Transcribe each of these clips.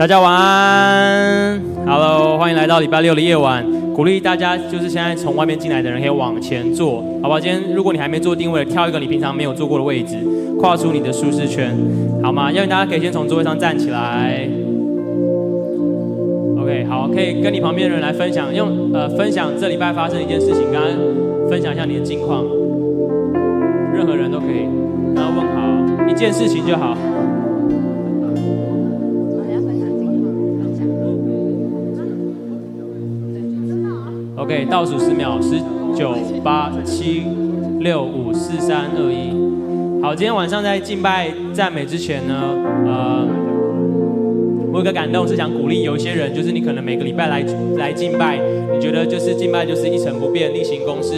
大家晚安，Hello，欢迎来到礼拜六的夜晚。鼓励大家，就是现在从外面进来的人可以往前坐，好不好？今天如果你还没做定位，挑一个你平常没有坐过的位置，跨出你的舒适圈，好吗？邀请大家可以先从座位上站起来。OK，好，可以跟你旁边的人来分享，用呃分享这礼拜发生的一件事情，刚刚分享一下你的近况，任何人都可以，然后问好一件事情就好。OK，倒数十秒，十九、八、七、六、五、四、三、二、一。好，今天晚上在敬拜赞美之前呢，呃，我有个感动是想鼓励有一些人，就是你可能每个礼拜来来敬拜，你觉得就是敬拜就是一成不变，例行公事，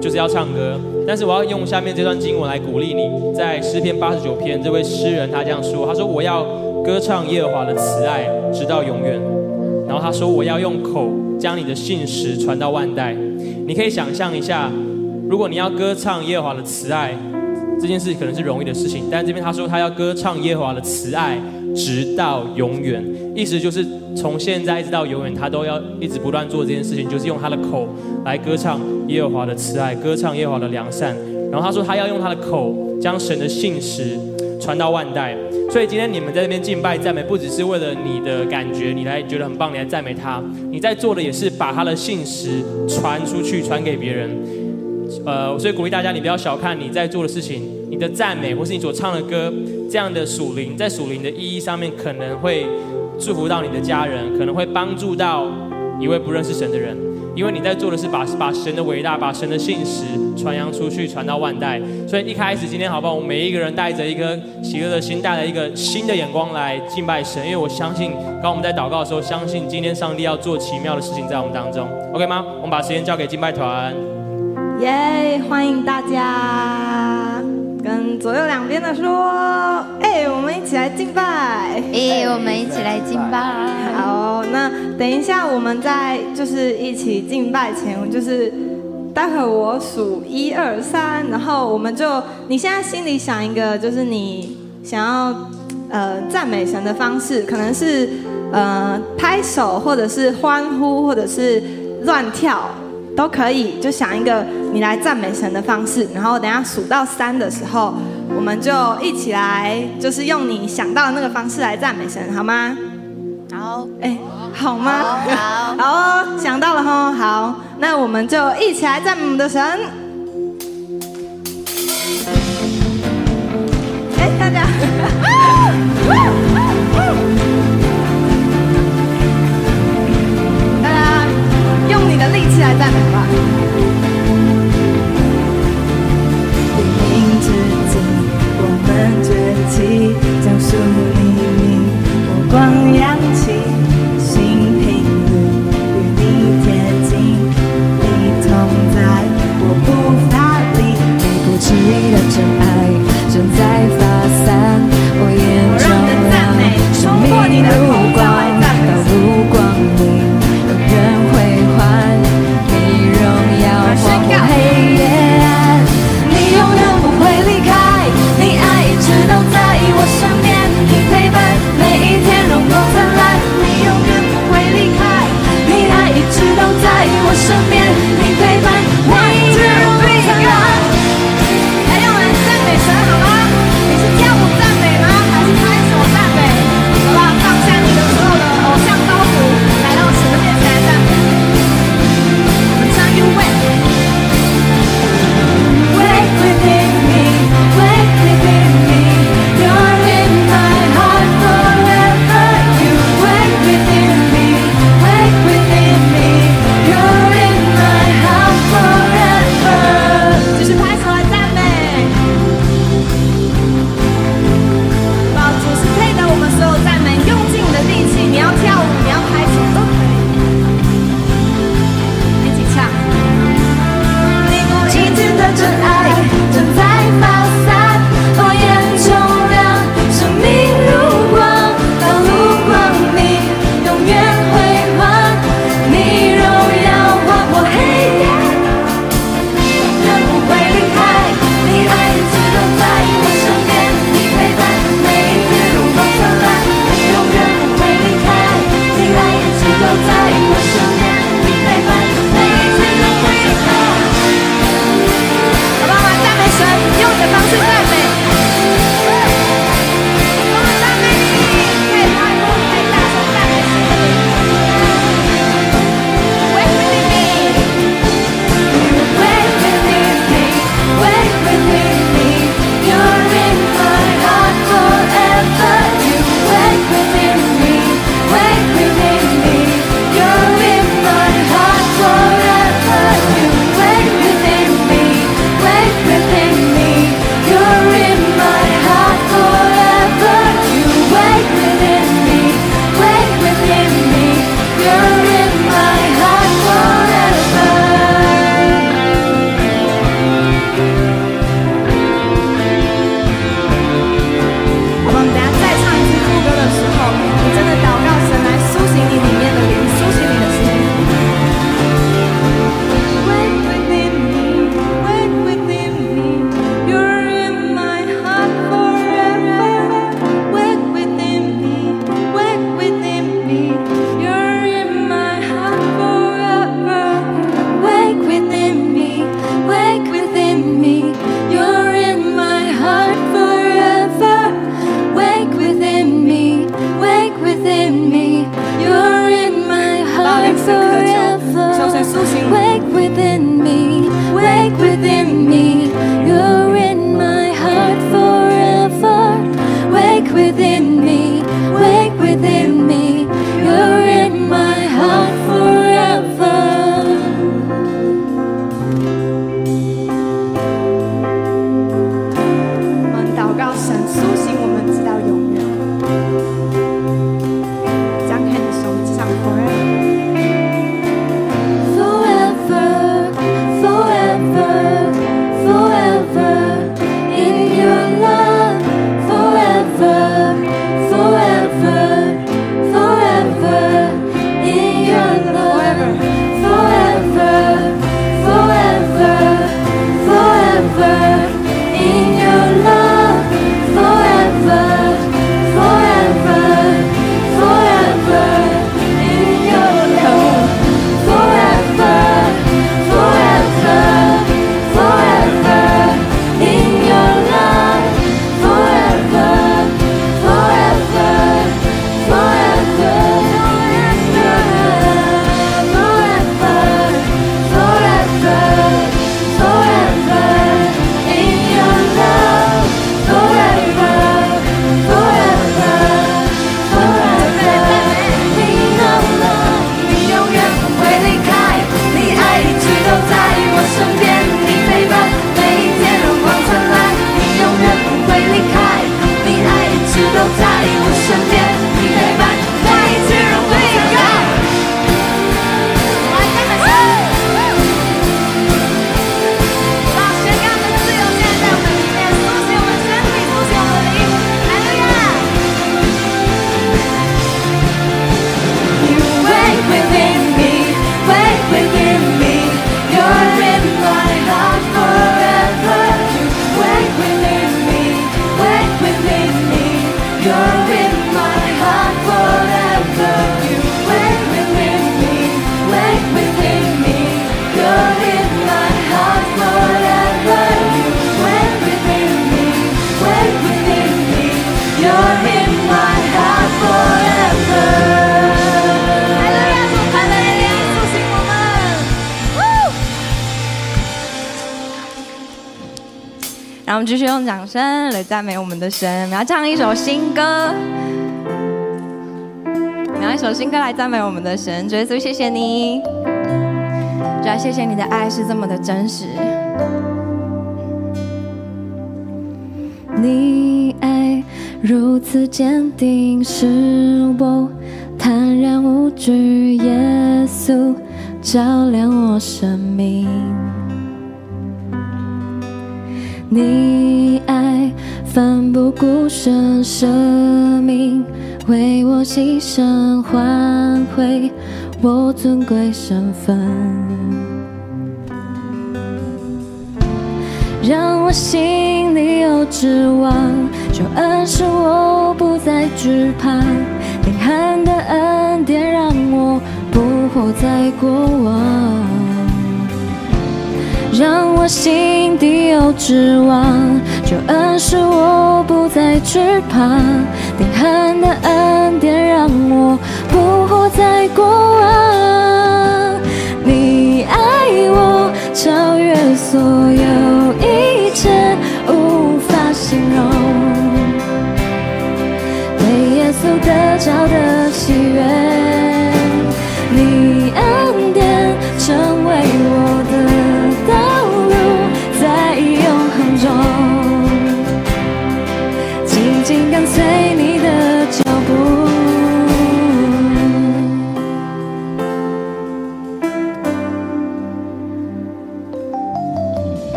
就是要唱歌。但是我要用下面这段经文来鼓励你，在诗篇八十九篇，这位诗人他这样说，他说我要歌唱耶和华的慈爱，直到永远。然后他说我要用口。将你的信实传到万代，你可以想象一下，如果你要歌唱耶和华的慈爱，这件事可能是容易的事情。但这边他说他要歌唱耶和华的慈爱，直到永远，意思就是从现在一直到永远，他都要一直不断做这件事情，就是用他的口来歌唱耶和华的慈爱，歌唱耶和华的良善。然后他说他要用他的口将神的信实传到万代。所以今天你们在这边敬拜赞美，不只是为了你的感觉，你来觉得很棒，你来赞美他。你在做的也是把他的信实传出去，传给别人。呃，所以鼓励大家，你不要小看你在做的事情，你的赞美或是你所唱的歌，这样的属灵，在属灵的意义上面，可能会祝福到你的家人，可能会帮助到一位不认识神的人。因为你在做的是把把神的伟大、把神的信实传扬出去，传到万代。所以一开始今天好不好？我们每一个人带着一颗喜乐的心，带着一个新的眼光来敬拜神。因为我相信，刚我们在祷告的时候，相信今天上帝要做奇妙的事情在我们当中。OK 吗？我们把时间交给敬拜团。耶！欢迎大家跟左右两边的说，哎，我们一起来敬拜。哎，我们一起来敬拜。好，那等一下我们在就是一起敬拜前，就是待会我数一二三，然后我们就你现在心里想一个，就是你想要呃赞美神的方式，可能是呃拍手，或者是欢呼，或者是乱跳都可以，就想一个你来赞美神的方式，然后等下数到三的时候，我们就一起来，就是用你想到的那个方式来赞美神，好吗？好，哎，好吗？好，好 哦，想到了哈，好，那我们就一起来赞美我们的神。哎，大家，力气来赞美吧。黎明之际，我们崛起，将属赞美我们的神。我们要唱一首新歌，拿一首新歌来赞美我们的神。主耶稣，谢谢你，主要谢谢你的爱是这么的真实。你爱如此坚定，是失望，就恩使我不再惧怕，灵魂的恩典让我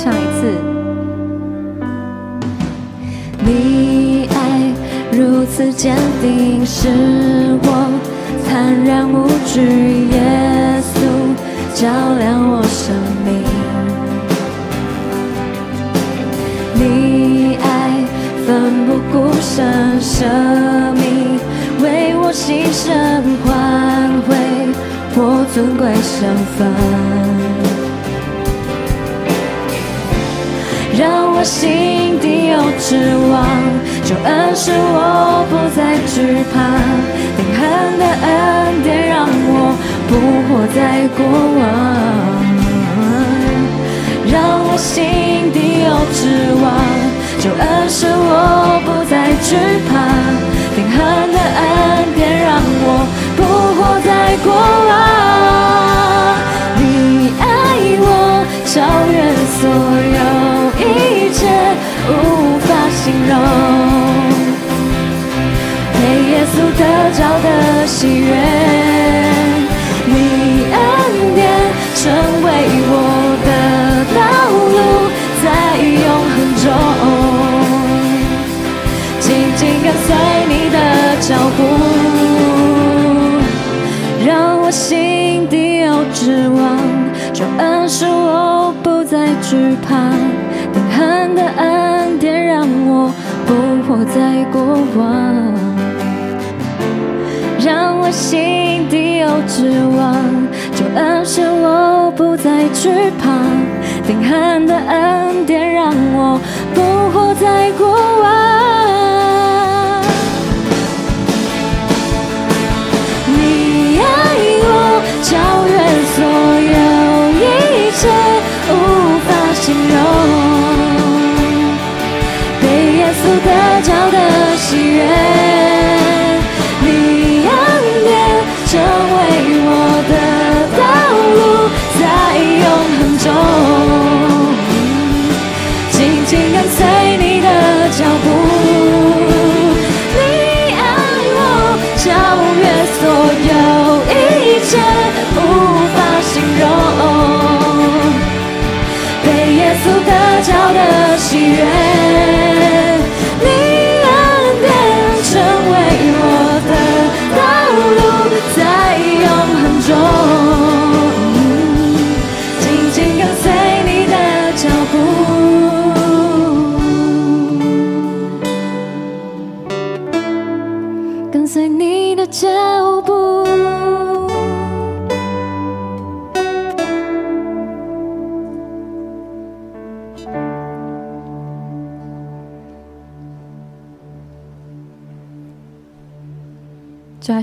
唱一次。你爱如此坚定，使我坦然无惧。耶稣照亮我生命。你爱奋不顾身舍命，为我牺牲换回我尊贵身份。让我心底有指望，救恩使我不再惧怕，灵魂的恩典让我不活在过往。让我心底有指望，救恩使我不再惧怕，灵魂的恩典让我不活在过往。你爱我超越所有。一切无法形容，被耶稣得着的喜悦，你恩典成为我的道路，在永恒中，紧紧跟随你的脚步，让我心底有指望，就暗示我不再惧怕。神的恩典让我不活在过往，让我心底有指望，就暗示我不再惧怕，灵魂的恩典喜悦，你恩典成为我的道路，在永恒中，紧紧跟随你的脚步。你爱我超越所有一切，无法形容，被耶稣得着的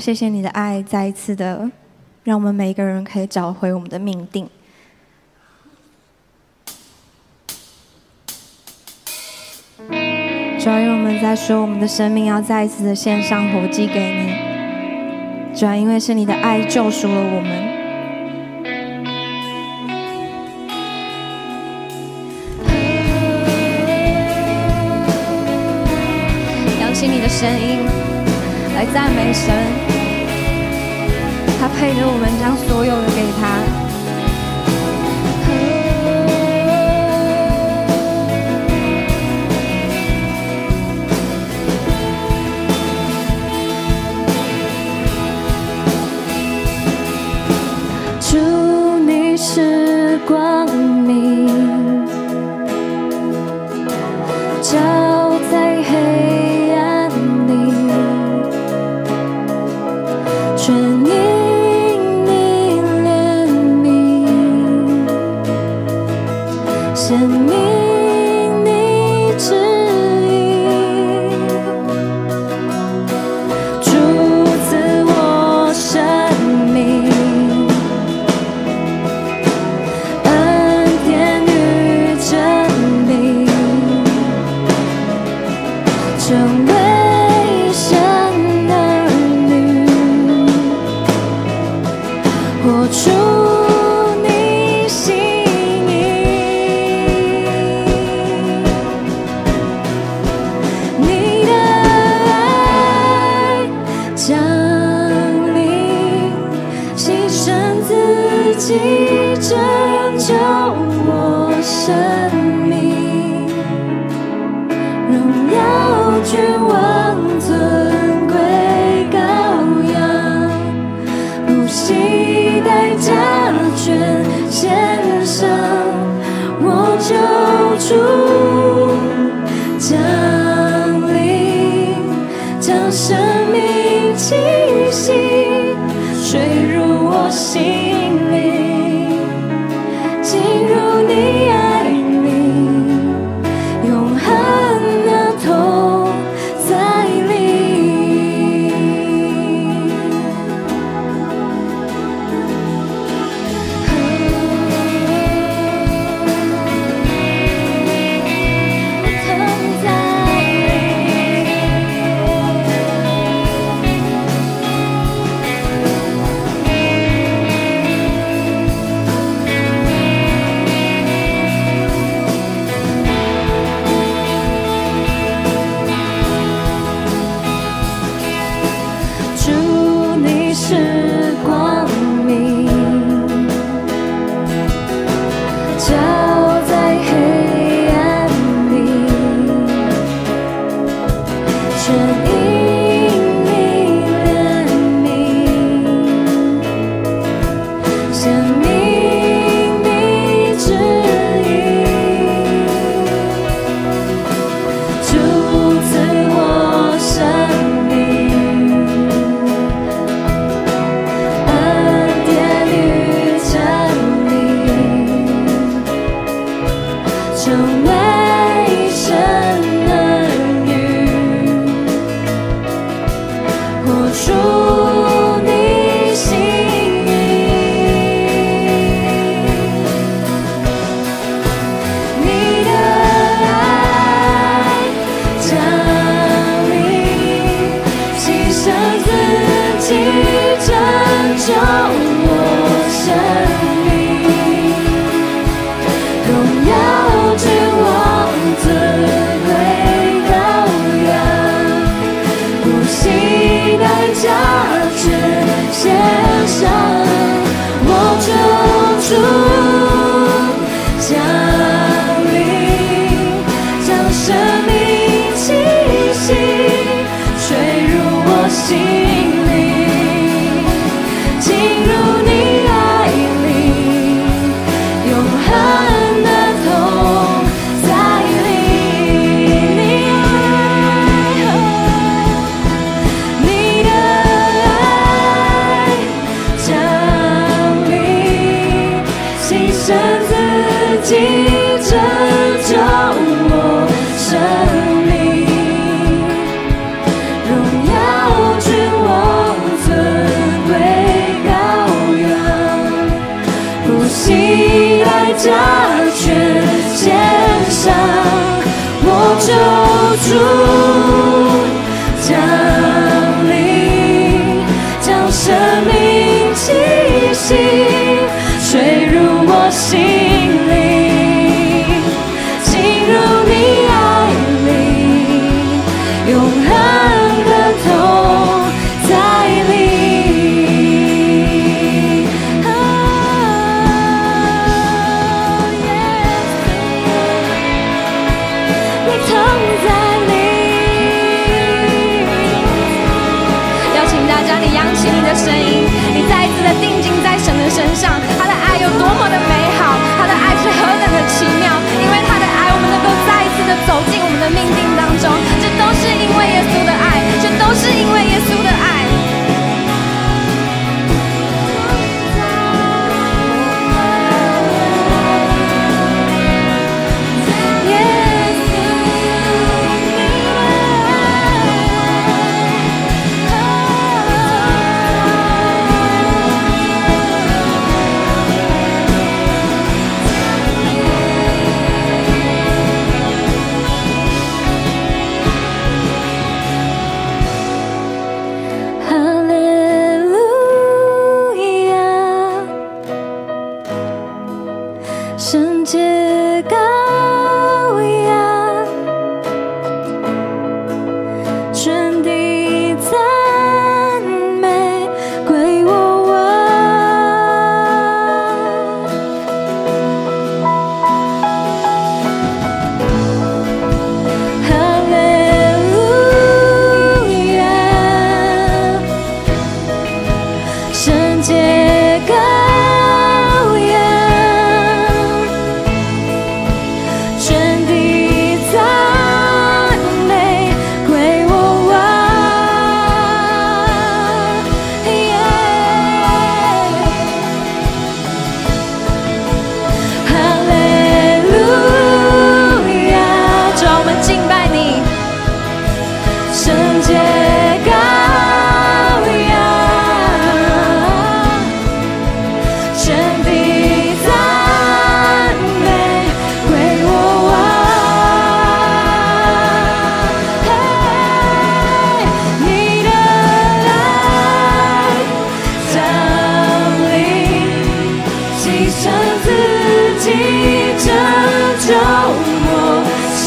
谢谢你的爱，再一次的让我们每一个人可以找回我们的命定。主要因为我们在说我们的生命要再一次的献上活祭给你，主要因为是你的爱救赎了我们。起你的声音来赞美神。他配着我们将所有的给他。途降临将生命清醒坠入我心。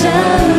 在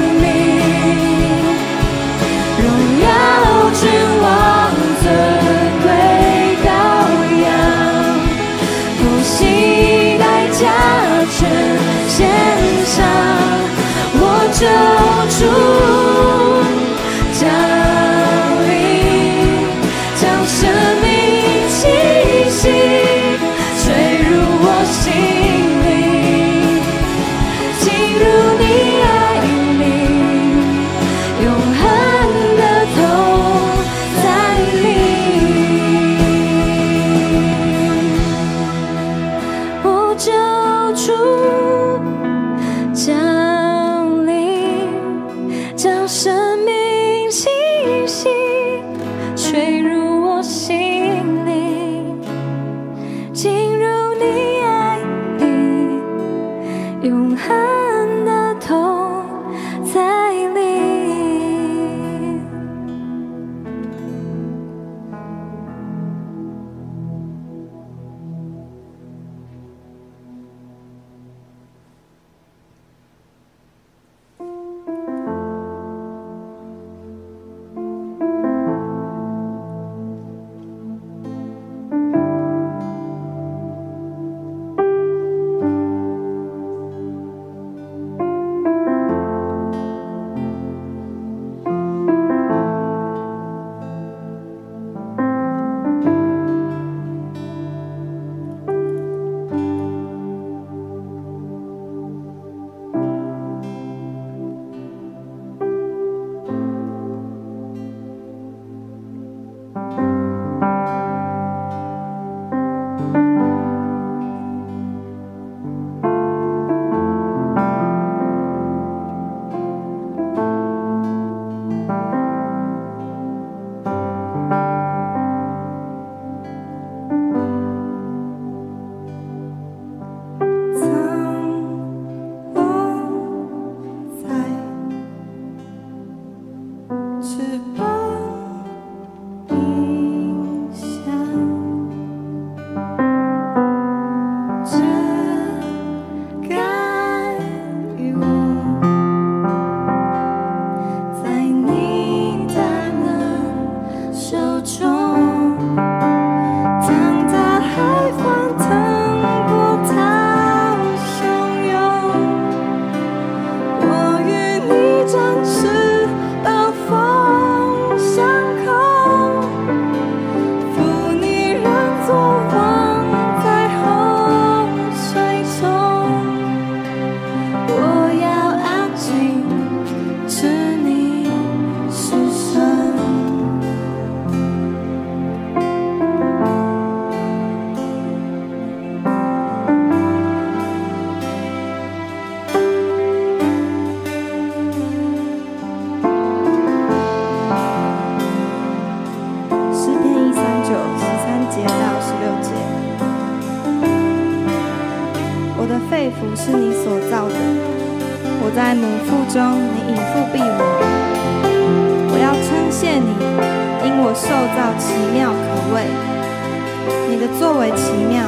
奇妙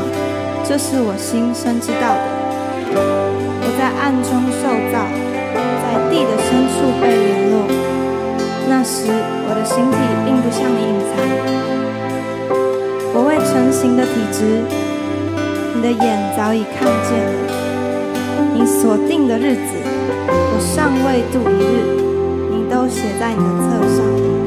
这是我心深知道的。我在暗中受造在地的深处被联络。那时我的形体并不像你隐藏我未成形的体质你的眼早已看见了。你锁定的日子我尚未度一日。你都写在你的册上。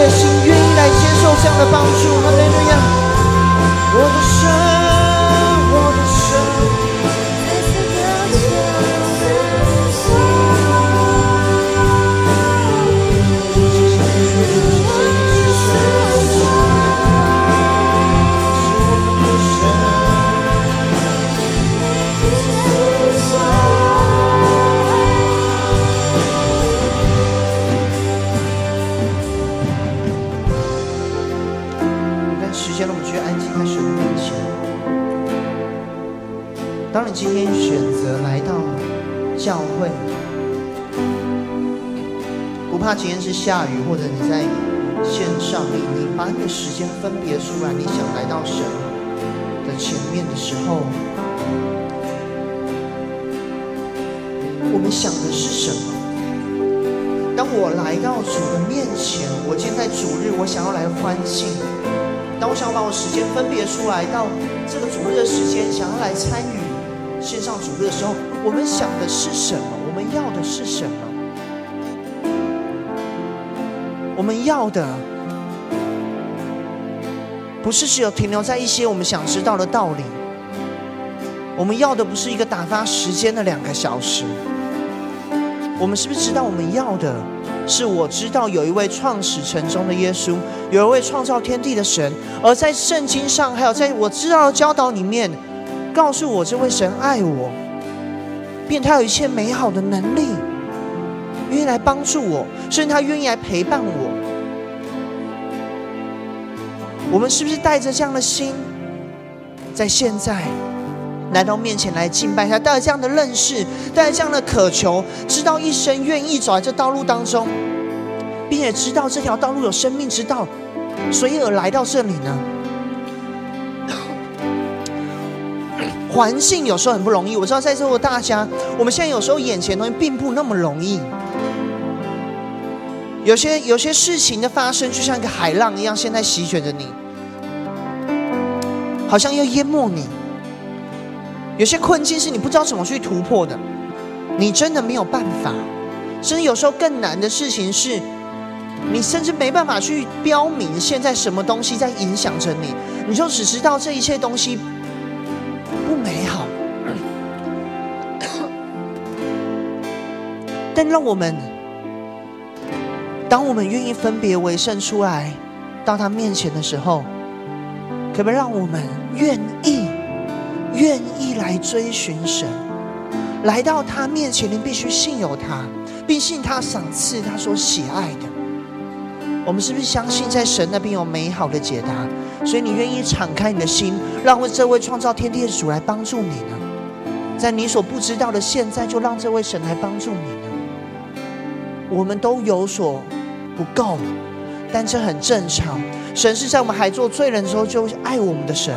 的心，愿意来接受这样的帮助。分别出来，你想来到神的前面的时候，我们想的是什么？当我来到主的面前，我今天在主日，我想要来欢庆。当我想把我时间分别出来，到这个主日的时间，想要来参与。线上主日的时候，我们想的是什么？我们要的是什么？我们要的不是只有停留在一些我们想知道的道理。我们要的不是一个打发时间的两个小时。我们是不是知道我们要的是我知道有一位创始成终的耶稣，有一位创造天地的神，而在圣经上，还有在我知道的教导里面。告诉我，这位神爱我，并他有一切美好的能力，愿意来帮助我，甚至他愿意来陪伴我。我们是不是带着这样的心，在现在来到面前来敬拜他，带着这样的认识，带着这样的渴求，知道一生愿意走在这道路当中，并且知道这条道路有生命之道，所以而来到这里呢？环境有时候很不容易，我知道在座的大家，我们现在有时候眼前的东西并不那么容易。有些有些事情的发生，就像一个海浪一样，现在席卷着你，好像要淹没你。有些困境是你不知道怎么去突破的，你真的没有办法。甚至有时候更难的事情是，你甚至没办法去标明现在什么东西在影响着你，你就只知道这一切东西。不美好，但让我们，当我们愿意分别为圣出来到他面前的时候，可不可以让我们愿意、愿意来追寻神，来到他面前？你必须信有他，并信他赏赐他所喜爱的。我们是不是相信在神那边有美好的解答？所以你愿意敞开你的心，让这位创造天地的主来帮助你呢？在你所不知道的现在，就让这位神来帮助你？我们都有所不够，但这很正常。神是在我们还做罪人的时候就爱我们的神，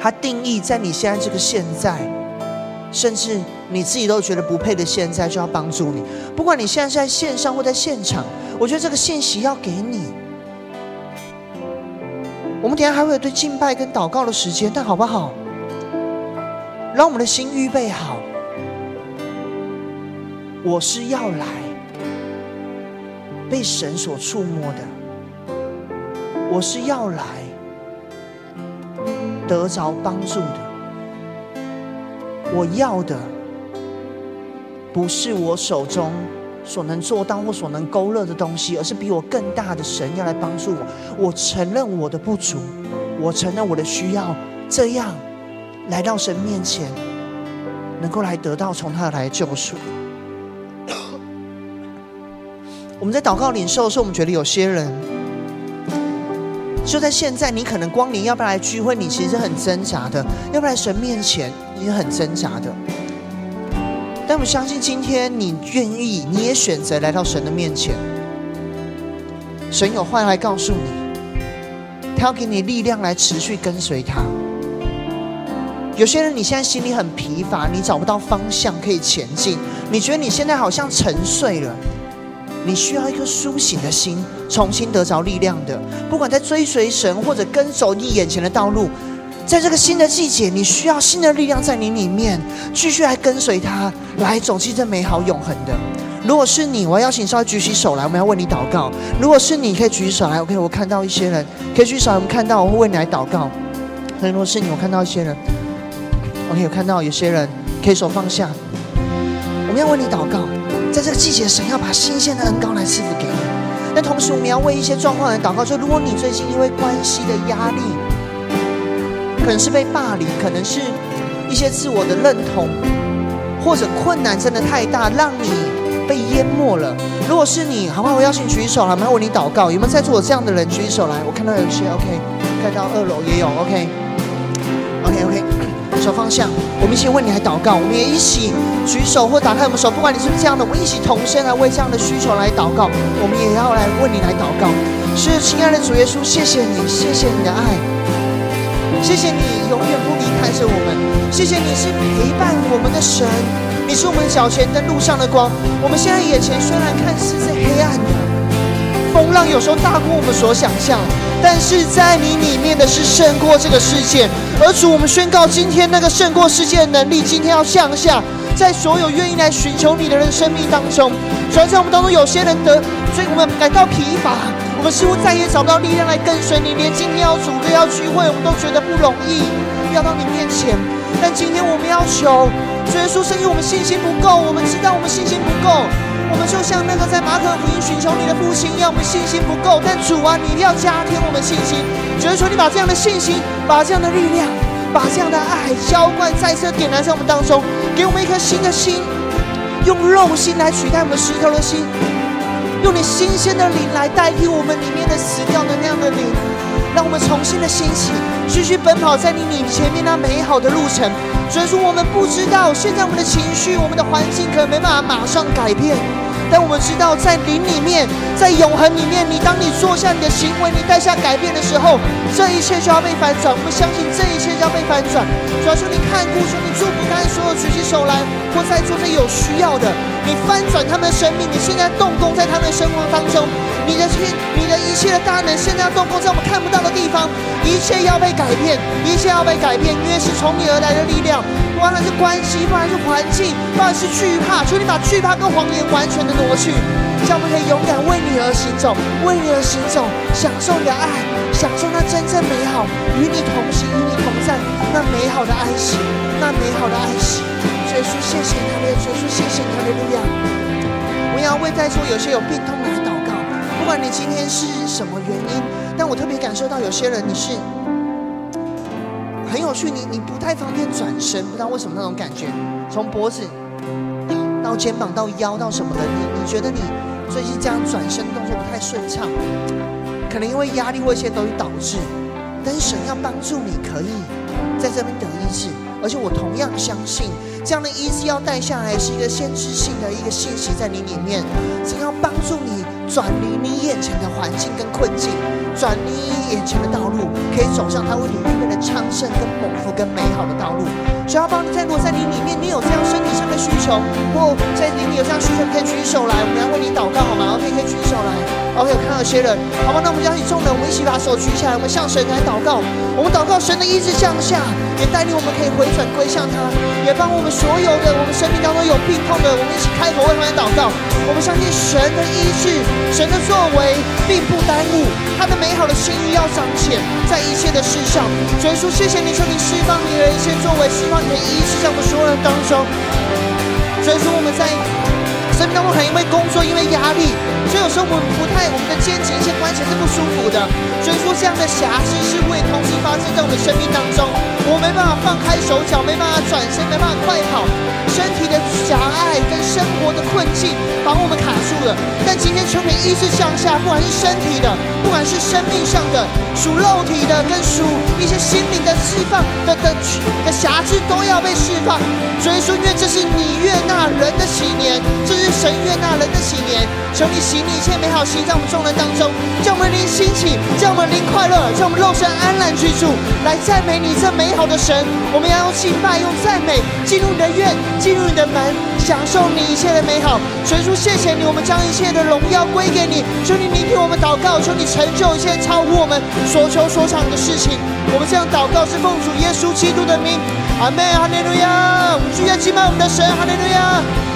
他定义在你现在这个现在，甚至你自己都觉得不配的现在，就要帮助你。不管你现在是在线上或在现场，我觉得这个信息要给你。我们等下还会有对敬拜跟祷告的时间，但好不好？让我们的心预备好。我是要来被神所触摸的，我是要来得着帮助的。我要的不是我手中所能做到或所能勾勒的东西，而是比我更大的神要来帮助我。我承认我的不足，我承认我的需要，这样来到神面前，能够来得到从他来救赎。我们在祷告领受的时候，我们觉得有些人就在现在，你可能光临要不要来聚会，你其实是很挣扎的；要不要来神面前，你是很挣扎的。但我相信，今天你愿意，你也选择来到神的面前。神有话来告诉你，他要给你力量来持续跟随他。有些人，你现在心里很疲乏，你找不到方向可以前进，你觉得你现在好像沉睡了，你需要一颗苏醒的心，重新得着力量的。不管在追随神，或者跟走你眼前的道路。在这个新的季节，你需要新的力量在你里面，继续来跟随他，来走进这美好永恒的。如果是你，我要邀请稍微举起手来，我们要为你祷告。如果是你，可以举起手来。OK，我看到一些人可以举起手来，我们看到，我会为你来祷告。那如果是你，我看到一些人，OK，我看到有些人可以手放下。我们要为你祷告，在这个季节，神要把新鲜的恩膏来赐福给你。但同时，我们要为一些状况来祷告，就如果你最近因为关系的压力，可能是被霸凌，可能是一些自我的认同，或者困难真的太大，让你。被淹没了。如果是你，好不好？我邀请举手，好吗？为你祷告。有没有在座有这样的人举手来？我看到有一些，OK，看到二楼也有，OK，OK，OK，方向。我们一起为你来祷告。我们也一起举手或打开我们手，不管你是不是这样的，我们一起同声来为这样的需求来祷告。我们也要来为你来祷告。是亲爱的主耶稣，谢谢你，谢谢你的爱，谢谢你永远不离开着我们，谢谢你是陪伴我们的神。你是我们脚前灯路上的光。我们现在眼前虽然看似是黑暗的，风浪有时候大过我们所想象，但是在你里面的是胜过这个世界。而主，我们宣告今天那个胜过世界的能力，今天要向下在所有愿意来寻求你的人生命当中。虽然在我们当中有些人得，所以我们感到疲乏，我们似乎再也找不到力量来跟随你。连今天要组队要聚会，我们都觉得不容易，要到你面前。但今天我们要求。主耶稣，是因为我们信心不够，我们知道我们信心不够，我们就像那个在马可福音寻求你的父亲一样，我们信心不够。但主啊，你一定要加添我们信心。主耶稣，你把这样的信心，把这样的力量，把这样的爱浇灌再次点燃在我们当中，给我们一颗新的心，用肉心来取代我们石头的心，用你新鲜的灵来代替我们里面的死掉的那样的灵，让我们重新的兴起，继续奔跑在你你前面那美好的路程。所以说，我们不知道现在我们的情绪、我们的环境可能没办法马上改变，但我们知道，在灵里面，在永恒里面，你当你做下你的行为，你带下改变的时候，这一切就要被反转。我们相信这一切就要被反转。主要说你看顾，说你祝福他，所有举起手来或在座这有需要的，你翻转他们的生命，你现在动工在他们的生活当中。你的天，你的一切的大能，现在要动工在我们看不到的地方，一切要被改变，一切要被改变，因为是从你而来的力量，不管是关系，不管是环境，不管是惧怕，求你把惧怕跟谎言完全的挪去，叫我们可以勇敢为你而行走，为你而行走，享受你的爱，享受那真正美好，与你同行，与你同在，那美好的爱情，那美好的爱情。所以说，谢谢他们，所以说，谢谢他们的力量。我要为在座有些有病痛的人祷告。不管你今天是什么原因，但我特别感受到有些人你是很有趣，你你不太方便转身，不知道为什么那种感觉，从脖子到肩膀到腰到什么的，你你觉得你最近这样转身动作不太顺畅，可能因为压力或一些东西导致，但是神要帮助你，可以在这边得医治，而且我同样相信。这样的医治要带下来是一个先知性的一个信息在你里面，是要帮助你转离你眼前的环境跟困境，转离眼前的道路，可以走上他为你预备的昌盛跟蒙福跟美好的道路。需要帮你在，落在你里面你有这样身体上的需求，或在里面有这样需求，可以举手来，我们要为你祷告好吗？OK，可以举手来。OK，看到有些人，好吧，那我们邀请众人，我们一起把手举起来，我们向神来祷告。我们祷告神的意志降下，也带领我们可以回转归向他，也帮我们。所有的我们生命当中有病痛的，我们一起开口为他们祷告。我们相信神的医治，神的作为并不耽误他的美好的心意要彰显在一切的事上。主耶稣，谢谢你，求你释放你的一切作为，释放你的医治在我们所有人当中。主耶稣，我们在。生命当中很因为工作，因为压力，所以有时候我们不太，我们的肩颈一些关节是不舒服的。所以说这样的瑕疵是会同时发生在我们生命当中，我没办法放开手脚，没办法转身，没办法快跑，身体的狭隘跟生活的困境把我们卡住了。但今天求你医治向下，不管是身体的，不管是生命上的，属肉体的跟属一些心灵的释放的的的瑕疵都要被释放。所以说，因为这是你悦纳人的喜年，这是。神悦纳人的喜年，求你行你一切美好行在我们众人当中，叫我们灵兴起，叫我们灵快乐，叫我们肉身安然居住，来赞美你这美好的神。我们要用敬拜，用赞美进入你的院，进入你的门，享受你一切的美好。主耶，谢谢你，我们将一切的荣耀归给你。求你聆听我们祷告，求你成就一切超乎我们所求所想的事情。我们这样祷告是奉主耶稣基督的名，阿门，哈利路亚。我们继续敬拜我们的神，哈利路亚。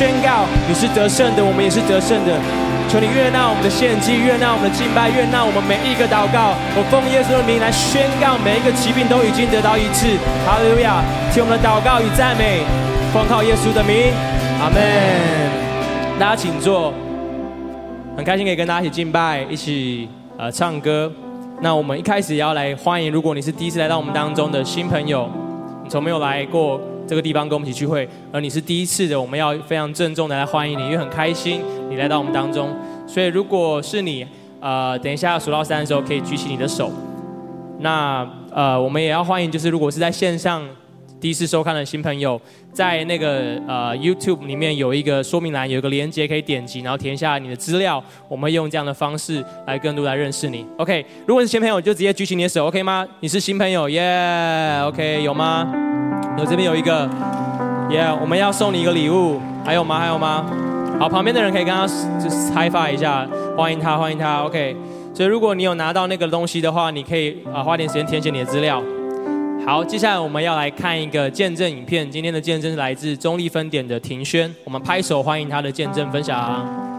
宣告你是得胜的，我们也是得胜的。求你悦纳我们的献祭，悦纳我们的敬拜，悦纳我们每一个祷告。我奉耶稣的名来宣告，每一个疾病都已经得到医治。哈利路亚！听我们的祷告与赞美，奉靠耶稣的名，阿门。大家请坐，很开心可以跟大家一起敬拜，一起呃唱歌。那我们一开始也要来欢迎，如果你是第一次来到我们当中的新朋友，你从没有来过。这个地方跟我们一起聚会，而你是第一次的，我们要非常郑重的来欢迎你，因为很开心你来到我们当中。所以如果是你，呃，等一下数到三的时候可以举起你的手。那呃，我们也要欢迎，就是如果是在线上第一次收看的新朋友，在那个呃 YouTube 里面有一个说明栏，有一个连接可以点击，然后填下你的资料，我们用这样的方式来更多来认识你。OK，如果是新朋友，就直接举起你的手，OK 吗？你是新朋友，耶 OK，有吗？我这边有一个，Yeah，我们要送你一个礼物，还有吗？还有吗？好，旁边的人可以跟他就是 high five 一下，欢迎他，欢迎他，OK。所以如果你有拿到那个东西的话，你可以啊花点时间填写你的资料。好，接下来我们要来看一个见证影片，今天的见证是来自中立分点的庭轩，我们拍手欢迎他的见证分享。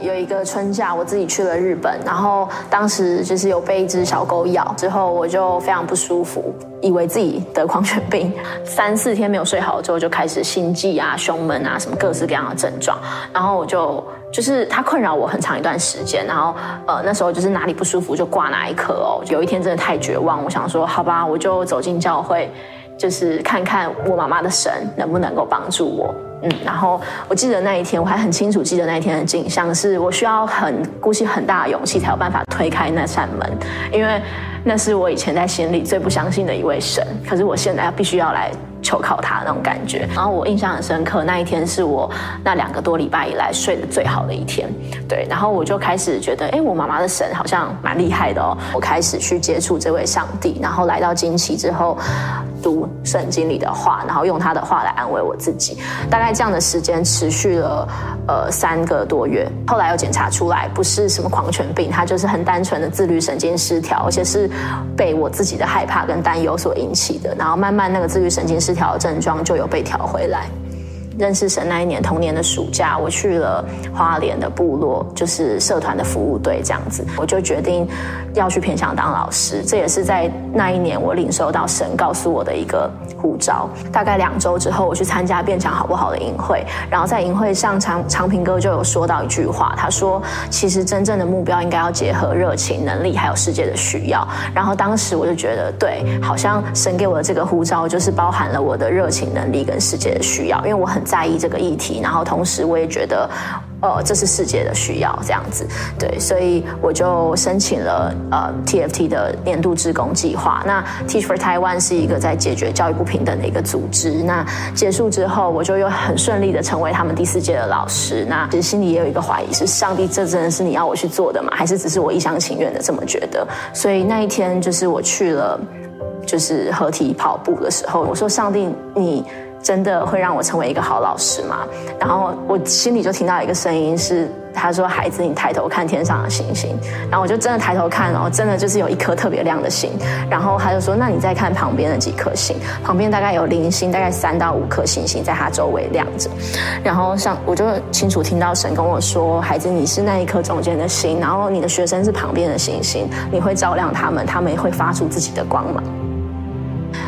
有一个春假，我自己去了日本，然后当时就是有被一只小狗咬，之后我就非常不舒服，以为自己得狂犬病，三四天没有睡好之后就开始心悸啊、胸闷啊，什么各式各样的症状，然后我就就是它困扰我很长一段时间，然后呃那时候就是哪里不舒服就挂哪一科哦，有一天真的太绝望，我想说好吧，我就走进教会，就是看看我妈妈的神能不能够帮助我。嗯，然后我记得那一天，我还很清楚记得那一天的景象，是我需要很鼓起很大的勇气才有办法推开那扇门，因为那是我以前在心里最不相信的一位神，可是我现在必须要来。求靠他那种感觉，然后我印象很深刻，那一天是我那两个多礼拜以来睡得最好的一天，对，然后我就开始觉得，哎，我妈妈的神好像蛮厉害的哦，我开始去接触这位上帝，然后来到惊奇之后，读圣经里的话，然后用他的话来安慰我自己，大概这样的时间持续了呃三个多月，后来又检查出来不是什么狂犬病，他就是很单纯的自律神经失调，而且是被我自己的害怕跟担忧所引起的，然后慢慢那个自律神经失。调的症状就有被调回来。认识神那一年，同年的暑假，我去了花莲的部落，就是社团的服务队这样子，我就决定要去偏乡当老师。这也是在那一年我领受到神告诉我的一个呼召。大概两周之后，我去参加变强好不好的营会，然后在营会上，长长平哥就有说到一句话，他说：“其实真正的目标应该要结合热情、能力，还有世界的需要。”然后当时我就觉得，对，好像神给我的这个呼召，就是包含了我的热情、能力跟世界的需要，因为我很。在意这个议题，然后同时我也觉得，呃，这是世界的需要，这样子，对，所以我就申请了呃 TFT 的年度职工计划。那 Teach for Taiwan 是一个在解决教育不平等的一个组织。那结束之后，我就又很顺利的成为他们第四届的老师。那其实心里也有一个怀疑：是上帝，这真的是你要我去做的吗？还是只是我一厢情愿的这么觉得？所以那一天就是我去了，就是合体跑步的时候，我说：上帝，你。真的会让我成为一个好老师吗？然后我心里就听到一个声音是，他说：“孩子，你抬头看天上的星星。”然后我就真的抬头看，然后真的就是有一颗特别亮的星。然后他就说：“那你再看旁边的几颗星，旁边大概有零星，大概三到五颗星星在它周围亮着。”然后像我就清楚听到神跟我说：“孩子，你是那一颗中间的星，然后你的学生是旁边的星星，你会照亮他们，他们也会发出自己的光芒。”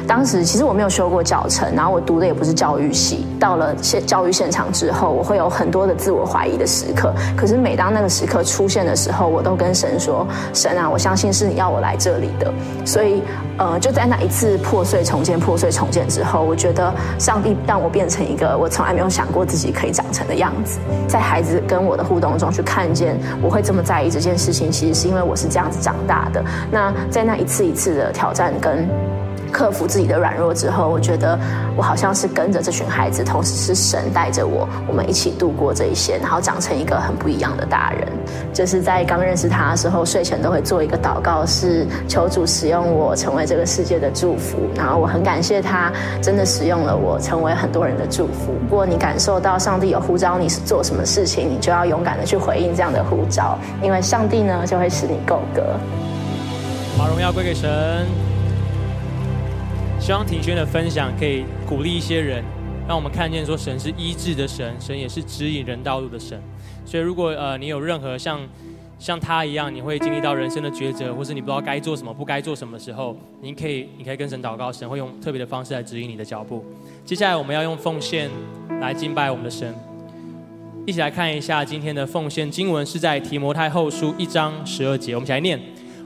当时其实我没有修过教程，然后我读的也不是教育系。到了现教育现场之后，我会有很多的自我怀疑的时刻。可是每当那个时刻出现的时候，我都跟神说：“神啊，我相信是你要我来这里的。”所以，呃，就在那一次破碎重建、破碎重建之后，我觉得上帝让我变成一个我从来没有想过自己可以长成的样子。在孩子跟我的互动中去看见我会这么在意这件事情，其实是因为我是这样子长大的。那在那一次一次的挑战跟克服自己的软弱之后，我觉得我好像是跟着这群孩子，同时是神带着我，我们一起度过这一些，然后长成一个很不一样的大人。就是在刚认识他的时候，睡前都会做一个祷告，是求主使用我成为这个世界的祝福。然后我很感谢他，真的使用了我成为很多人的祝福。如果你感受到上帝有呼召你是做什么事情，你就要勇敢的去回应这样的呼召，因为上帝呢就会使你够格。把荣耀归给神。希望庭轩的分享可以鼓励一些人，让我们看见说神是医治的神，神也是指引人道路的神。所以如果呃你有任何像像他一样，你会经历到人生的抉择，或是你不知道该做什么、不该做什么的时候，您可以你可以跟神祷告，神会用特别的方式来指引你的脚步。接下来我们要用奉献来敬拜我们的神，一起来看一下今天的奉献经文是在提摩太后书一章十二节，我们一起来念。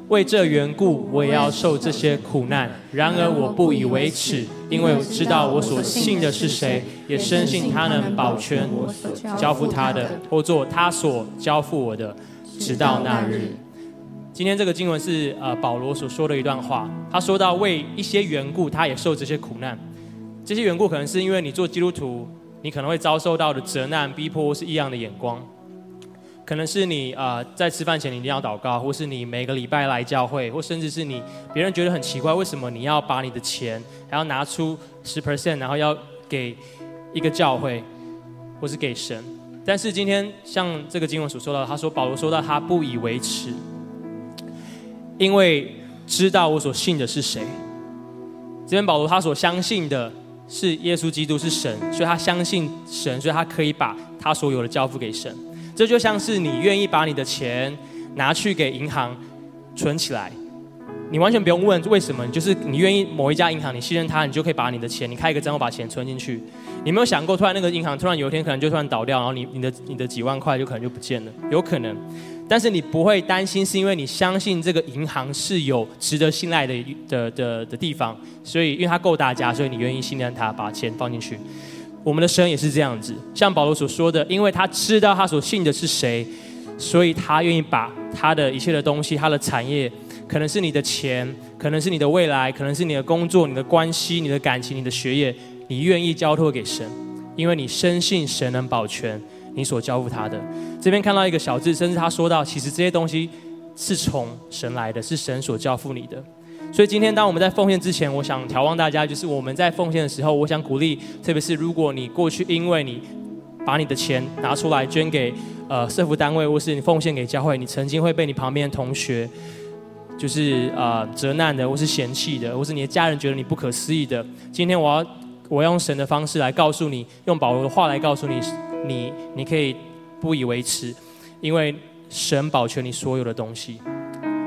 为这缘故，我也要受这些苦难。然而我不以为耻，因为我知道我所信的是谁，也深信他能保全我所交付他的，或做他所交付我的，直到那日。今天这个经文是呃保罗所说的一段话。他说到为一些缘故，他也受这些苦难。这些缘故可能是因为你做基督徒，你可能会遭受到的责难、逼迫或是异样的眼光。可能是你啊、呃，在吃饭前你一定要祷告，或是你每个礼拜来教会，或甚至是你别人觉得很奇怪，为什么你要把你的钱还要拿出十 percent，然后要给一个教会，或是给神？但是今天像这个经文所说到，他说保罗说到他不以为耻，因为知道我所信的是谁。这边保罗他所相信的是耶稣基督是神，所以他相信神，所以他可以把他所有的交付给神。这就像是你愿意把你的钱拿去给银行存起来，你完全不用问为什么，就是你愿意某一家银行，你信任他，你就可以把你的钱，你开一个账户把钱存进去。你没有想过，突然那个银行突然有一天可能就突然倒掉，然后你你的你的几万块就可能就不见了，有可能。但是你不会担心，是因为你相信这个银行是有值得信赖的的的的地方，所以因为它够大家，所以你愿意信任他把钱放进去。我们的神也是这样子，像保罗所说的，因为他知道他所信的是谁，所以他愿意把他的一切的东西，他的产业，可能是你的钱，可能是你的未来，可能是你的工作、你的关系、你的感情、你的学业，你愿意交托给神，因为你深信神能保全你所交付他的。这边看到一个小字，甚至他说到，其实这些东西是从神来的，是神所交付你的。所以今天，当我们在奉献之前，我想眺望大家，就是我们在奉献的时候，我想鼓励，特别是如果你过去因为你把你的钱拿出来捐给呃社福单位，或是你奉献给教会，你曾经会被你旁边的同学就是呃责难的，或是嫌弃的，或是你的家人觉得你不可思议的。今天我要我用神的方式来告诉你，用保罗的话来告诉你，你你可以不以为耻，因为神保全你所有的东西，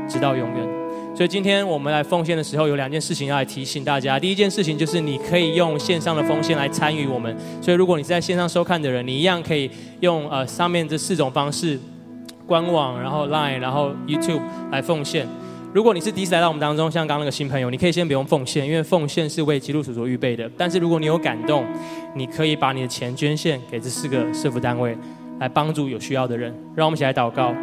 直到永远。所以今天我们来奉献的时候，有两件事情要来提醒大家。第一件事情就是你可以用线上的奉献来参与我们。所以如果你是在线上收看的人，你一样可以用呃上面这四种方式，官网、然后 Line、然后 YouTube 来奉献。如果你是第一次来到我们当中，像刚刚那个新朋友，你可以先不用奉献，因为奉献是为基督徒所预备的。但是如果你有感动，你可以把你的钱捐献给这四个社福单位。来帮助有需要的人，让我们一起来祷告。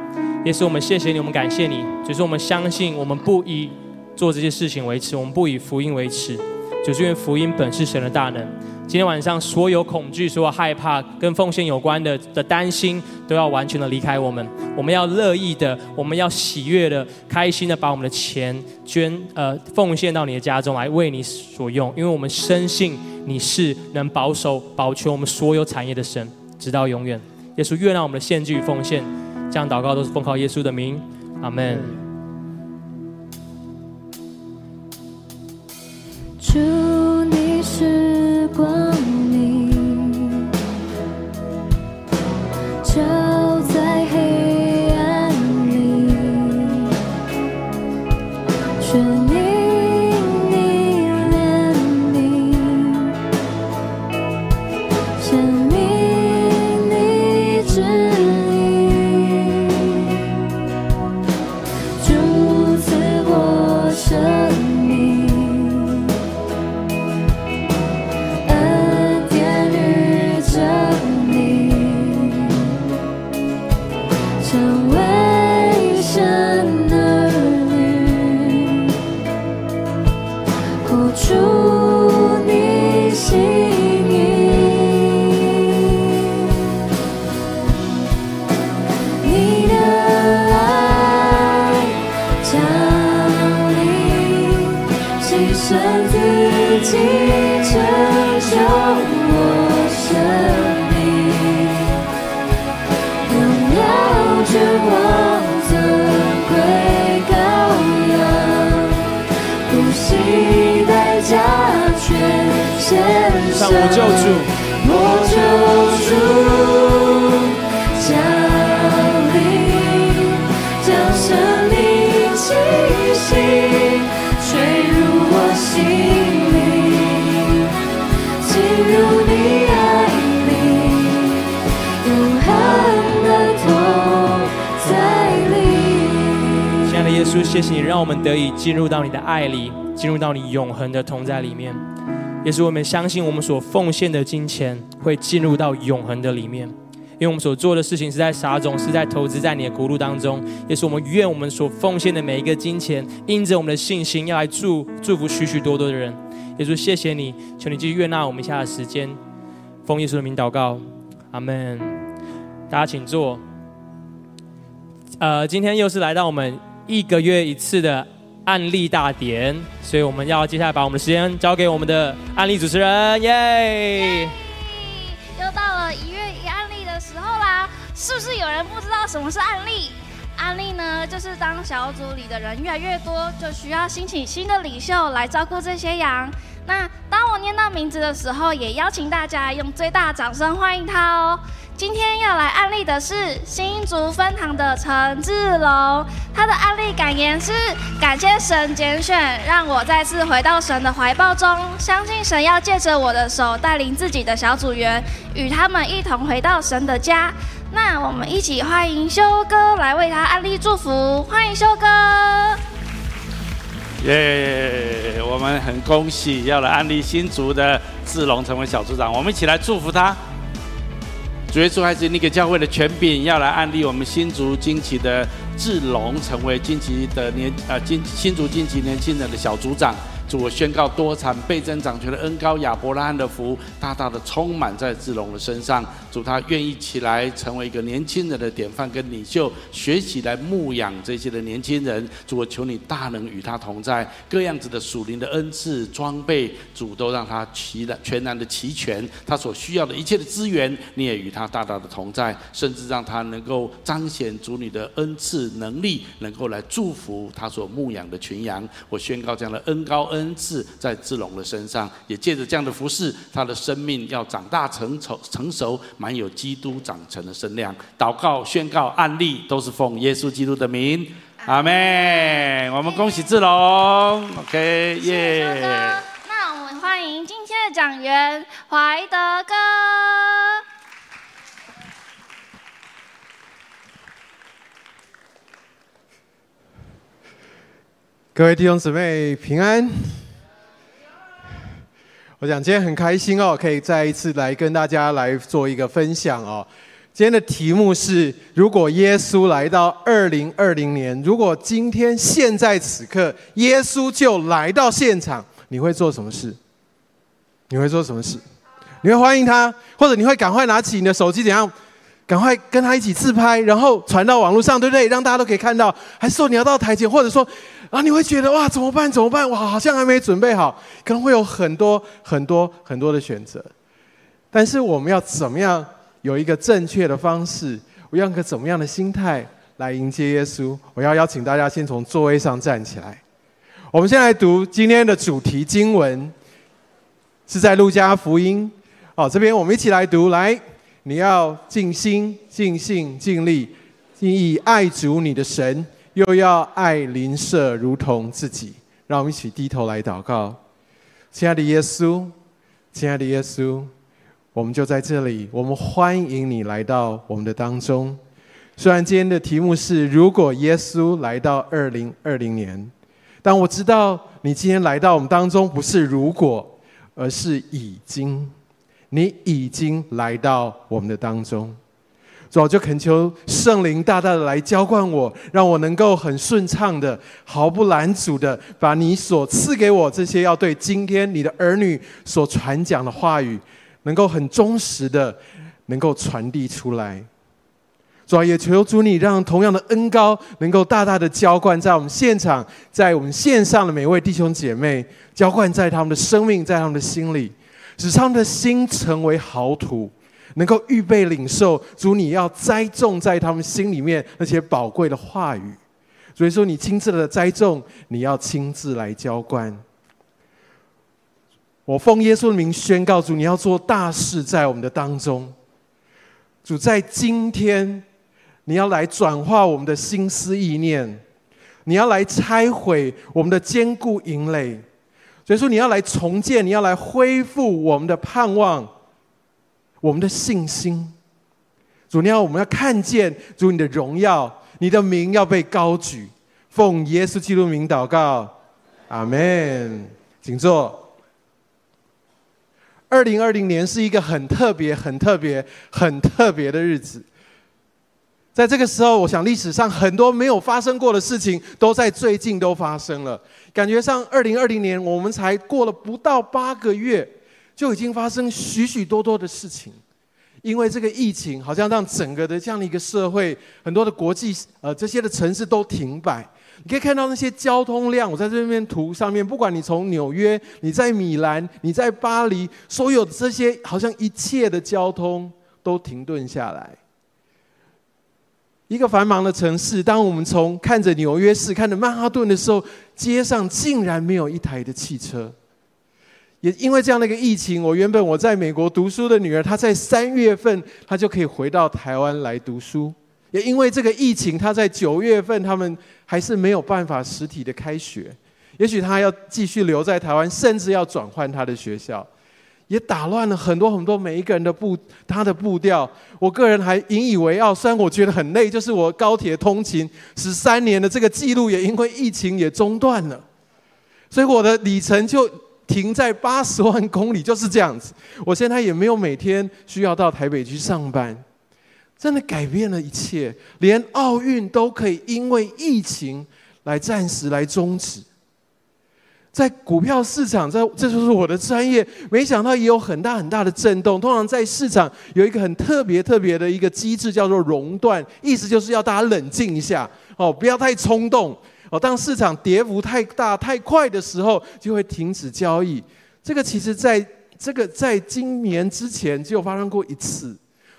也是我们谢谢你，我们感谢你。只是我们相信，我们不以做这些事情为耻，我们不以福音为耻。就是因为福音本是神的大能。今天晚上所有恐惧、所有害怕跟奉献有关的的担心，都要完全的离开我们。我们要乐意的，我们要喜悦的、开心的，把我们的钱捐呃奉献到你的家中来，为你所用。因为我们深信你是能保守、保全我们所有产业的神，直到永远。耶稣愿让我们的献祭与奉献，这样祷告都是奉靠耶稣的名，阿门。祝你时光我救主，我救主降临，将生命气息吹入我心里，进入你爱里，永恒的同在里。亲爱的耶稣，谢谢你让我们得以进入到你的爱里，进入到你永恒的同在里面。也是我们相信，我们所奉献的金钱会进入到永恒的里面，因为我们所做的事情是在撒种，是在投资在你的国度当中。也是我们愿我们所奉献的每一个金钱，因着我们的信心，要来祝祝福许许多多的人。耶稣，谢谢你，求你继续悦纳我们一下的时间，奉耶稣的名祷告，阿门。大家请坐。呃，今天又是来到我们一个月一次的。案例大典，所以我们要接下来把我们的时间交给我们的案例主持人，耶！又到了一月一案例的时候啦，是不是有人不知道什么是案例？案例呢，就是当小组里的人越来越多，就需要新起新的领袖来照顾这些羊。那当我念到名字的时候，也邀请大家用最大掌声欢迎他哦。今天要来案例的是新竹分堂的陈志龙，他的案例感言是：感谢神拣选，让我再次回到神的怀抱中，相信神要借着我的手带领自己的小组员，与他们一同回到神的家。那我们一起欢迎修哥来为他案例祝福，欢迎修哥。耶！我们很恭喜要来安利新竹的志龙成为小组长，我们一起来祝福他。主耶稣还是那个教会的权柄，要来安利我们新竹惊奇的志龙成为惊奇的年呃新新竹惊奇年轻人的小组长。主，我宣告多产倍增长权的恩高亚伯拉罕的福大大的充满在志龙的身上。主，他愿意起来成为一个年轻人的典范跟领袖，学习来牧养这些的年轻人。主，我求你大能与他同在，各样子的属灵的恩赐装备，主都让他齐的全然的齐全。他所需要的一切的资源，你也与他大大的同在，甚至让他能够彰显主你的恩赐能力，能够来祝福他所牧养的群羊。我宣告这样的恩高恩赐在志龙的身上，也借着这样的服事，他的生命要长大成成，成熟满有基督长成的身量。祷告宣告案例都是奉耶稣基督的名，阿妹。我们恭喜志龙，OK，耶。那我们欢迎今天的讲员怀德哥。各位弟兄姊妹平安。我想今天很开心哦，可以再一次来跟大家来做一个分享哦。今天的题目是：如果耶稣来到二零二零年，如果今天现在此刻耶稣就来到现场，你会做什么事？你会做什么事？你会欢迎他，或者你会赶快拿起你的手机怎样？赶快跟他一起自拍，然后传到网络上，对不对？让大家都可以看到。还是说你要到台前，或者说啊，你会觉得哇，怎么办？怎么办？哇，好像还没准备好，可能会有很多很多很多的选择。但是我们要怎么样有一个正确的方式？我用个怎么样的心态来迎接耶稣？我要邀请大家先从座位上站起来。我们先来读今天的主题经文，是在路加福音。好，这边我们一起来读来。你要尽心、尽性、尽力，尽以爱主你的神，又要爱邻舍如同自己。让我们一起低头来祷告。亲爱的耶稣，亲爱的耶稣，我们就在这里，我们欢迎你来到我们的当中。虽然今天的题目是“如果耶稣来到二零二零年”，但我知道你今天来到我们当中，不是如果，而是已经。你已经来到我们的当中，主，我就恳求圣灵大大的来浇灌我，让我能够很顺畅的、毫不拦阻的，把你所赐给我这些要对今天你的儿女所传讲的话语，能够很忠实的，能够传递出来。主啊，也求主你让同样的恩膏能够大大的浇灌在我们现场，在我们线上的每位弟兄姐妹，浇灌在他们的生命，在他们的心里，使他们的心成为好土，能够预备领受主你要栽种在他们心里面那些宝贵的话语。所以说，你亲自的栽种，你要亲自来浇灌。我奉耶稣的名宣告主，你要做大事在我们的当中。主在今天。你要来转化我们的心思意念，你要来拆毁我们的坚固营垒，所以说你要来重建，你要来恢复我们的盼望，我们的信心。主，你要我们要看见主你的荣耀，你的名要被高举。奉耶稣基督名祷告，阿门。请坐。二零二零年是一个很特别、很特别、很特别的日子。在这个时候，我想历史上很多没有发生过的事情，都在最近都发生了。感觉上，二零二零年我们才过了不到八个月，就已经发生许许多多的事情。因为这个疫情，好像让整个的这样的一个社会，很多的国际呃这些的城市都停摆。你可以看到那些交通量，我在这边图上面，不管你从纽约，你在米兰，你在巴黎，所有的这些好像一切的交通都停顿下来。一个繁忙的城市，当我们从看着纽约市、看着曼哈顿的时候，街上竟然没有一台的汽车。也因为这样的一个疫情，我原本我在美国读书的女儿，她在三月份她就可以回到台湾来读书。也因为这个疫情，她在九月份他们还是没有办法实体的开学。也许她要继续留在台湾，甚至要转换她的学校。也打乱了很多很多每一个人的步，他的步调。我个人还引以为傲，虽然我觉得很累，就是我高铁通勤十三年的这个记录，也因为疫情也中断了，所以我的里程就停在八十万公里，就是这样子。我现在也没有每天需要到台北去上班，真的改变了一切，连奥运都可以因为疫情来暂时来终止。在股票市场，在这就是我的专业，没想到也有很大很大的震动。通常在市场有一个很特别特别的一个机制，叫做熔断，意思就是要大家冷静一下，哦，不要太冲动。哦，当市场跌幅太大太快的时候，就会停止交易。这个其实在这个在今年之前就发生过一次。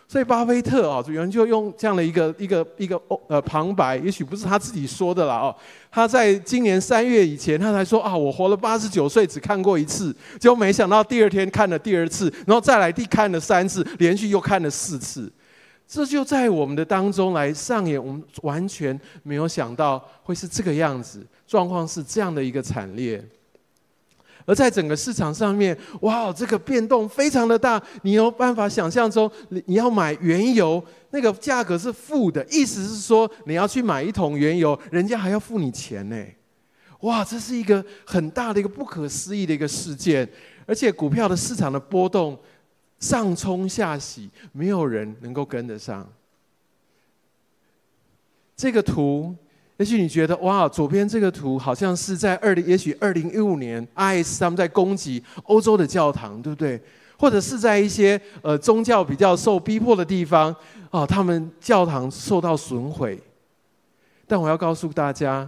所以巴菲特啊，有人就用这样的一个一个一个呃旁白，也许不是他自己说的啦哦。他在今年三月以前，他才说啊，我活了八十九岁，只看过一次，结果没想到第二天看了第二次，然后再来第看了三次，连续又看了四次。这就在我们的当中来上演，我们完全没有想到会是这个样子，状况是这样的一个惨烈。而在整个市场上面，哇，这个变动非常的大。你有办法想象中，你要买原油，那个价格是负的，意思是说你要去买一桶原油，人家还要付你钱呢。哇，这是一个很大的一个不可思议的一个事件。而且股票的市场的波动上冲下洗，没有人能够跟得上。这个图。也许你觉得哇，左边这个图好像是在二零，也许二零一五年，IS 他们在攻击欧洲的教堂，对不对？或者是在一些呃宗教比较受逼迫的地方啊，他们教堂受到损毁。但我要告诉大家，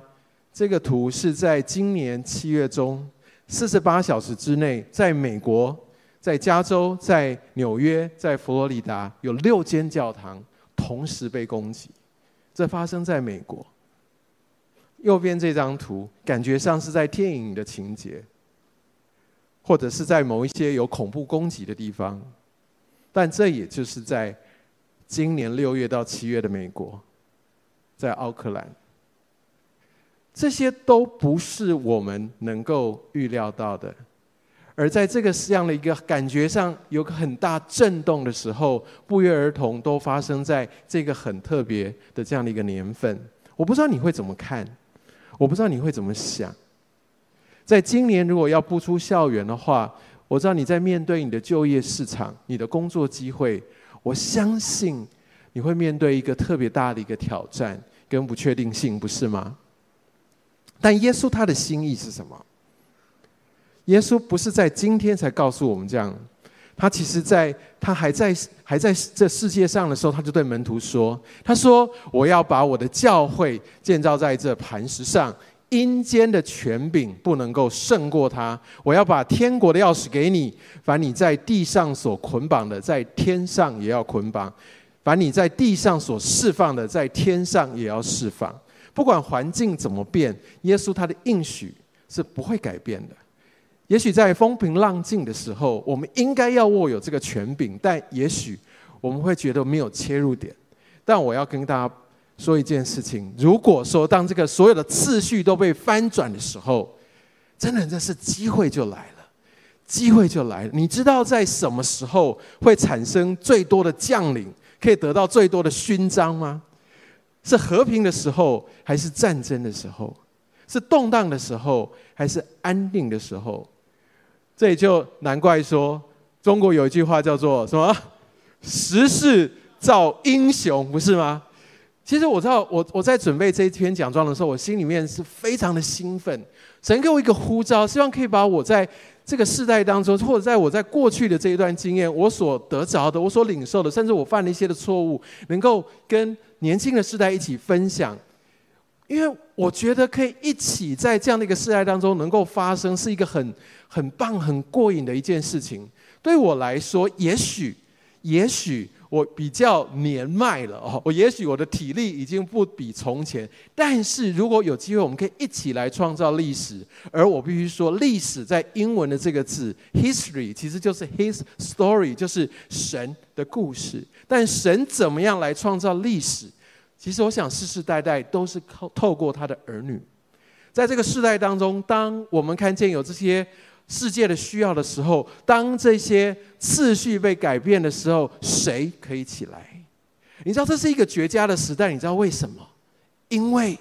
这个图是在今年七月中四十八小时之内，在美国、在加州、在纽约、在佛罗里达有六间教堂同时被攻击，这发生在美国。右边这张图，感觉上是在电影的情节，或者是在某一些有恐怖攻击的地方，但这也就是在今年六月到七月的美国，在奥克兰，这些都不是我们能够预料到的，而在这个这样的一个感觉上有个很大震动的时候，不约而同都发生在这个很特别的这样的一个年份。我不知道你会怎么看。我不知道你会怎么想，在今年如果要步出校园的话，我知道你在面对你的就业市场、你的工作机会，我相信你会面对一个特别大的一个挑战跟不确定性，不是吗？但耶稣他的心意是什么？耶稣不是在今天才告诉我们这样，他其实在他还在还在这世界上的时候，他就对门徒说：“他说我要把我的教会建造在这磐石上，阴间的权柄不能够胜过他。我要把天国的钥匙给你，凡你在地上所捆绑的，在天上也要捆绑；凡你在地上所释放的，在天上也要释放。不管环境怎么变，耶稣他的应许是不会改变的。”也许在风平浪静的时候，我们应该要握有这个权柄，但也许我们会觉得没有切入点。但我要跟大家说一件事情：如果说当这个所有的次序都被翻转的时候，真的这是机会就来了，机会就来了。你知道在什么时候会产生最多的将领，可以得到最多的勋章吗？是和平的时候，还是战争的时候？是动荡的时候，还是安定的时候？这也就难怪说，中国有一句话叫做什么“时势造英雄”，不是吗？其实我知道，我我在准备这一篇奖状的时候，我心里面是非常的兴奋。神给我一个呼召，希望可以把我在这个世代当中，或者在我在过去的这一段经验，我所得着的，我所领受的，甚至我犯了一些的错误，能够跟年轻的世代一起分享。因为我觉得可以一起在这样的一个世代当中能够发生，是一个很很棒、很过瘾的一件事情。对我来说，也许，也许我比较年迈了哦，我也许我的体力已经不比从前。但是如果有机会，我们可以一起来创造历史。而我必须说，历史在英文的这个字 “history” 其实就是 “his story”，就是神的故事。但神怎么样来创造历史？其实我想，世世代代都是靠透过他的儿女，在这个世代当中，当我们看见有这些世界的需要的时候，当这些次序被改变的时候，谁可以起来？你知道这是一个绝佳的时代，你知道为什么？因为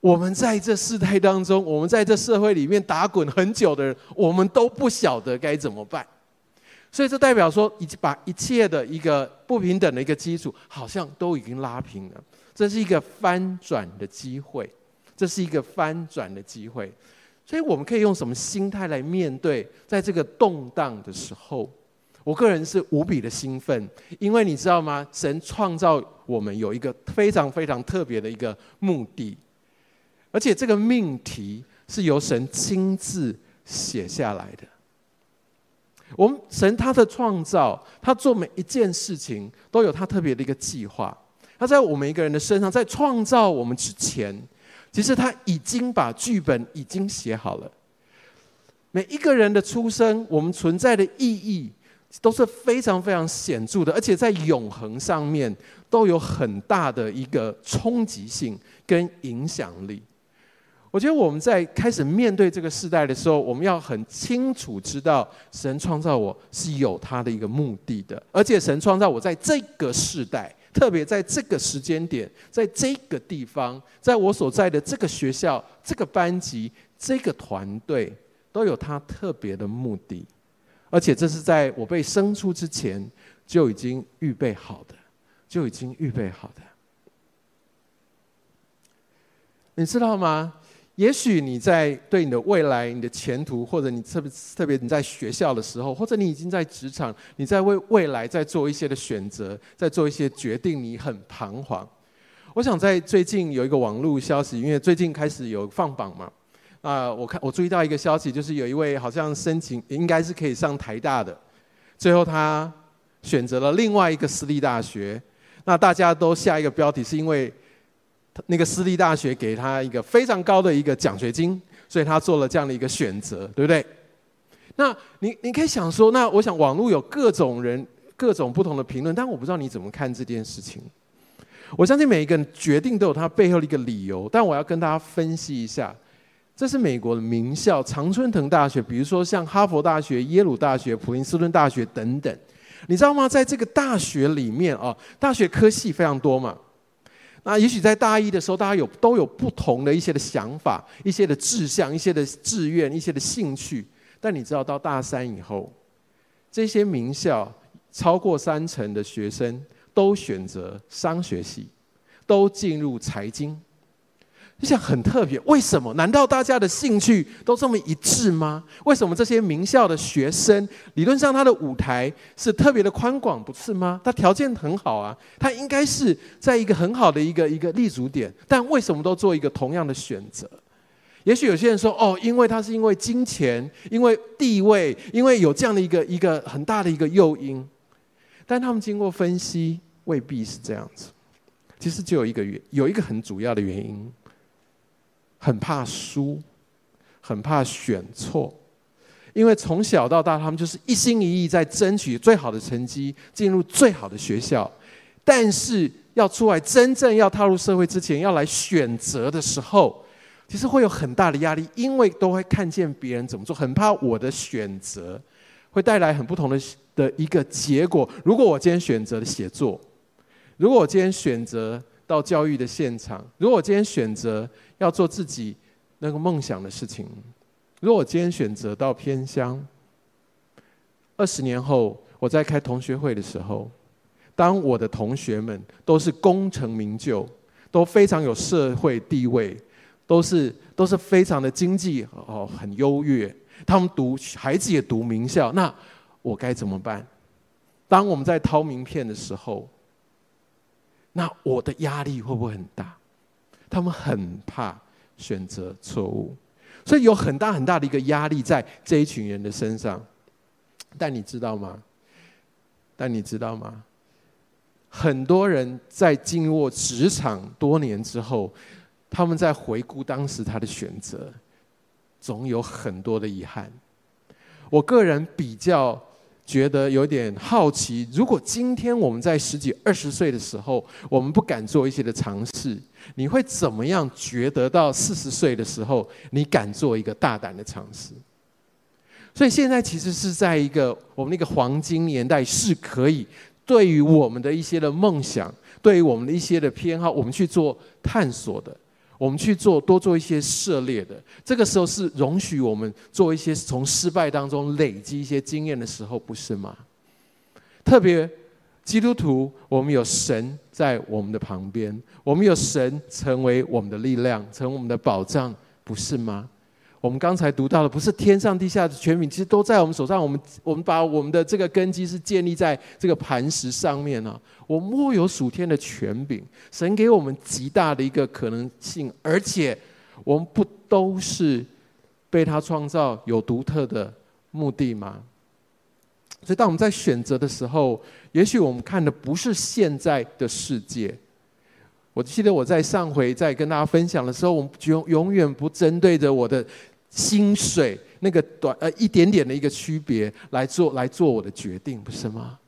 我们在这世代当中，我们在这社会里面打滚很久的人，我们都不晓得该怎么办。所以这代表说，已经把一切的一个不平等的一个基础，好像都已经拉平了。这是一个翻转的机会，这是一个翻转的机会。所以我们可以用什么心态来面对，在这个动荡的时候？我个人是无比的兴奋，因为你知道吗？神创造我们有一个非常非常特别的一个目的，而且这个命题是由神亲自写下来的。我们神他的创造，他做每一件事情都有他特别的一个计划。他在我们一个人的身上，在创造我们之前，其实他已经把剧本已经写好了。每一个人的出生，我们存在的意义都是非常非常显著的，而且在永恒上面都有很大的一个冲击性跟影响力。我觉得我们在开始面对这个世代的时候，我们要很清楚知道，神创造我是有他的一个目的的，而且神创造我在这个世代，特别在这个时间点，在这个地方，在我所在的这个学校、这个班级、这个团队，都有他特别的目的，而且这是在我被生出之前就已经预备好的，就已经预备好的，你知道吗？也许你在对你的未来、你的前途，或者你特别特别你在学校的时候，或者你已经在职场，你在为未来在做一些的选择，在做一些决定，你很彷徨。我想在最近有一个网络消息，因为最近开始有放榜嘛，啊，我看我注意到一个消息，就是有一位好像申请应该是可以上台大的，最后他选择了另外一个私立大学，那大家都下一个标题是因为。那个私立大学给他一个非常高的一个奖学金，所以他做了这样的一个选择，对不对？那你你可以想说，那我想网络有各种人各种不同的评论，但我不知道你怎么看这件事情。我相信每一个人决定都有他背后的一个理由，但我要跟大家分析一下，这是美国的名校常春藤大学，比如说像哈佛大学、耶鲁大学、普林斯顿大学等等，你知道吗？在这个大学里面啊，大学科系非常多嘛。那也许在大一的时候，大家有都有不同的一些的想法、一些的志向、一些的志愿、一些的兴趣。但你知道，到大三以后，这些名校超过三成的学生都选择商学系，都进入财经。就想很特别，为什么？难道大家的兴趣都这么一致吗？为什么这些名校的学生，理论上他的舞台是特别的宽广，不是吗？他条件很好啊，他应该是在一个很好的一个一个立足点，但为什么都做一个同样的选择？也许有些人说，哦，因为他是因为金钱，因为地位，因为有这样的一个一个很大的一个诱因，但他们经过分析，未必是这样子。其实就有一个原，有一个很主要的原因。很怕输，很怕选错，因为从小到大，他们就是一心一意在争取最好的成绩，进入最好的学校。但是要出来真正要踏入社会之前，要来选择的时候，其实会有很大的压力，因为都会看见别人怎么做，很怕我的选择会带来很不同的的一个结果。如果我今天选择了写作，如果我今天选择到教育的现场，如果我今天选择。要做自己那个梦想的事情。如果我今天选择到偏乡，二十年后我在开同学会的时候，当我的同学们都是功成名就，都非常有社会地位，都是都是非常的经济哦很优越，他们读孩子也读名校，那我该怎么办？当我们在掏名片的时候，那我的压力会不会很大？他们很怕选择错误，所以有很大很大的一个压力在这一群人的身上。但你知道吗？但你知道吗？很多人在经过职场多年之后，他们在回顾当时他的选择，总有很多的遗憾。我个人比较。觉得有点好奇，如果今天我们在十几二十岁的时候，我们不敢做一些的尝试，你会怎么样？觉得到四十岁的时候，你敢做一个大胆的尝试？所以现在其实是在一个我们那个黄金年代，是可以对于我们的一些的梦想，对于我们的一些的偏好，我们去做探索的。我们去做多做一些涉猎的，这个时候是容许我们做一些从失败当中累积一些经验的时候，不是吗？特别基督徒，我们有神在我们的旁边，我们有神成为我们的力量，成为我们的保障，不是吗？我们刚才读到的，不是天上地下的权柄，其实都在我们手上。我们我们把我们的这个根基是建立在这个磐石上面呢。我们握有属天的权柄，神给我们极大的一个可能性，而且我们不都是被他创造有独特的目的吗？所以，当我们在选择的时候，也许我们看的不是现在的世界。我记得我在上回在跟大家分享的时候，我们永永远不针对着我的。薪水那个短呃一点点的一个区别来做来做我的决定，不是吗？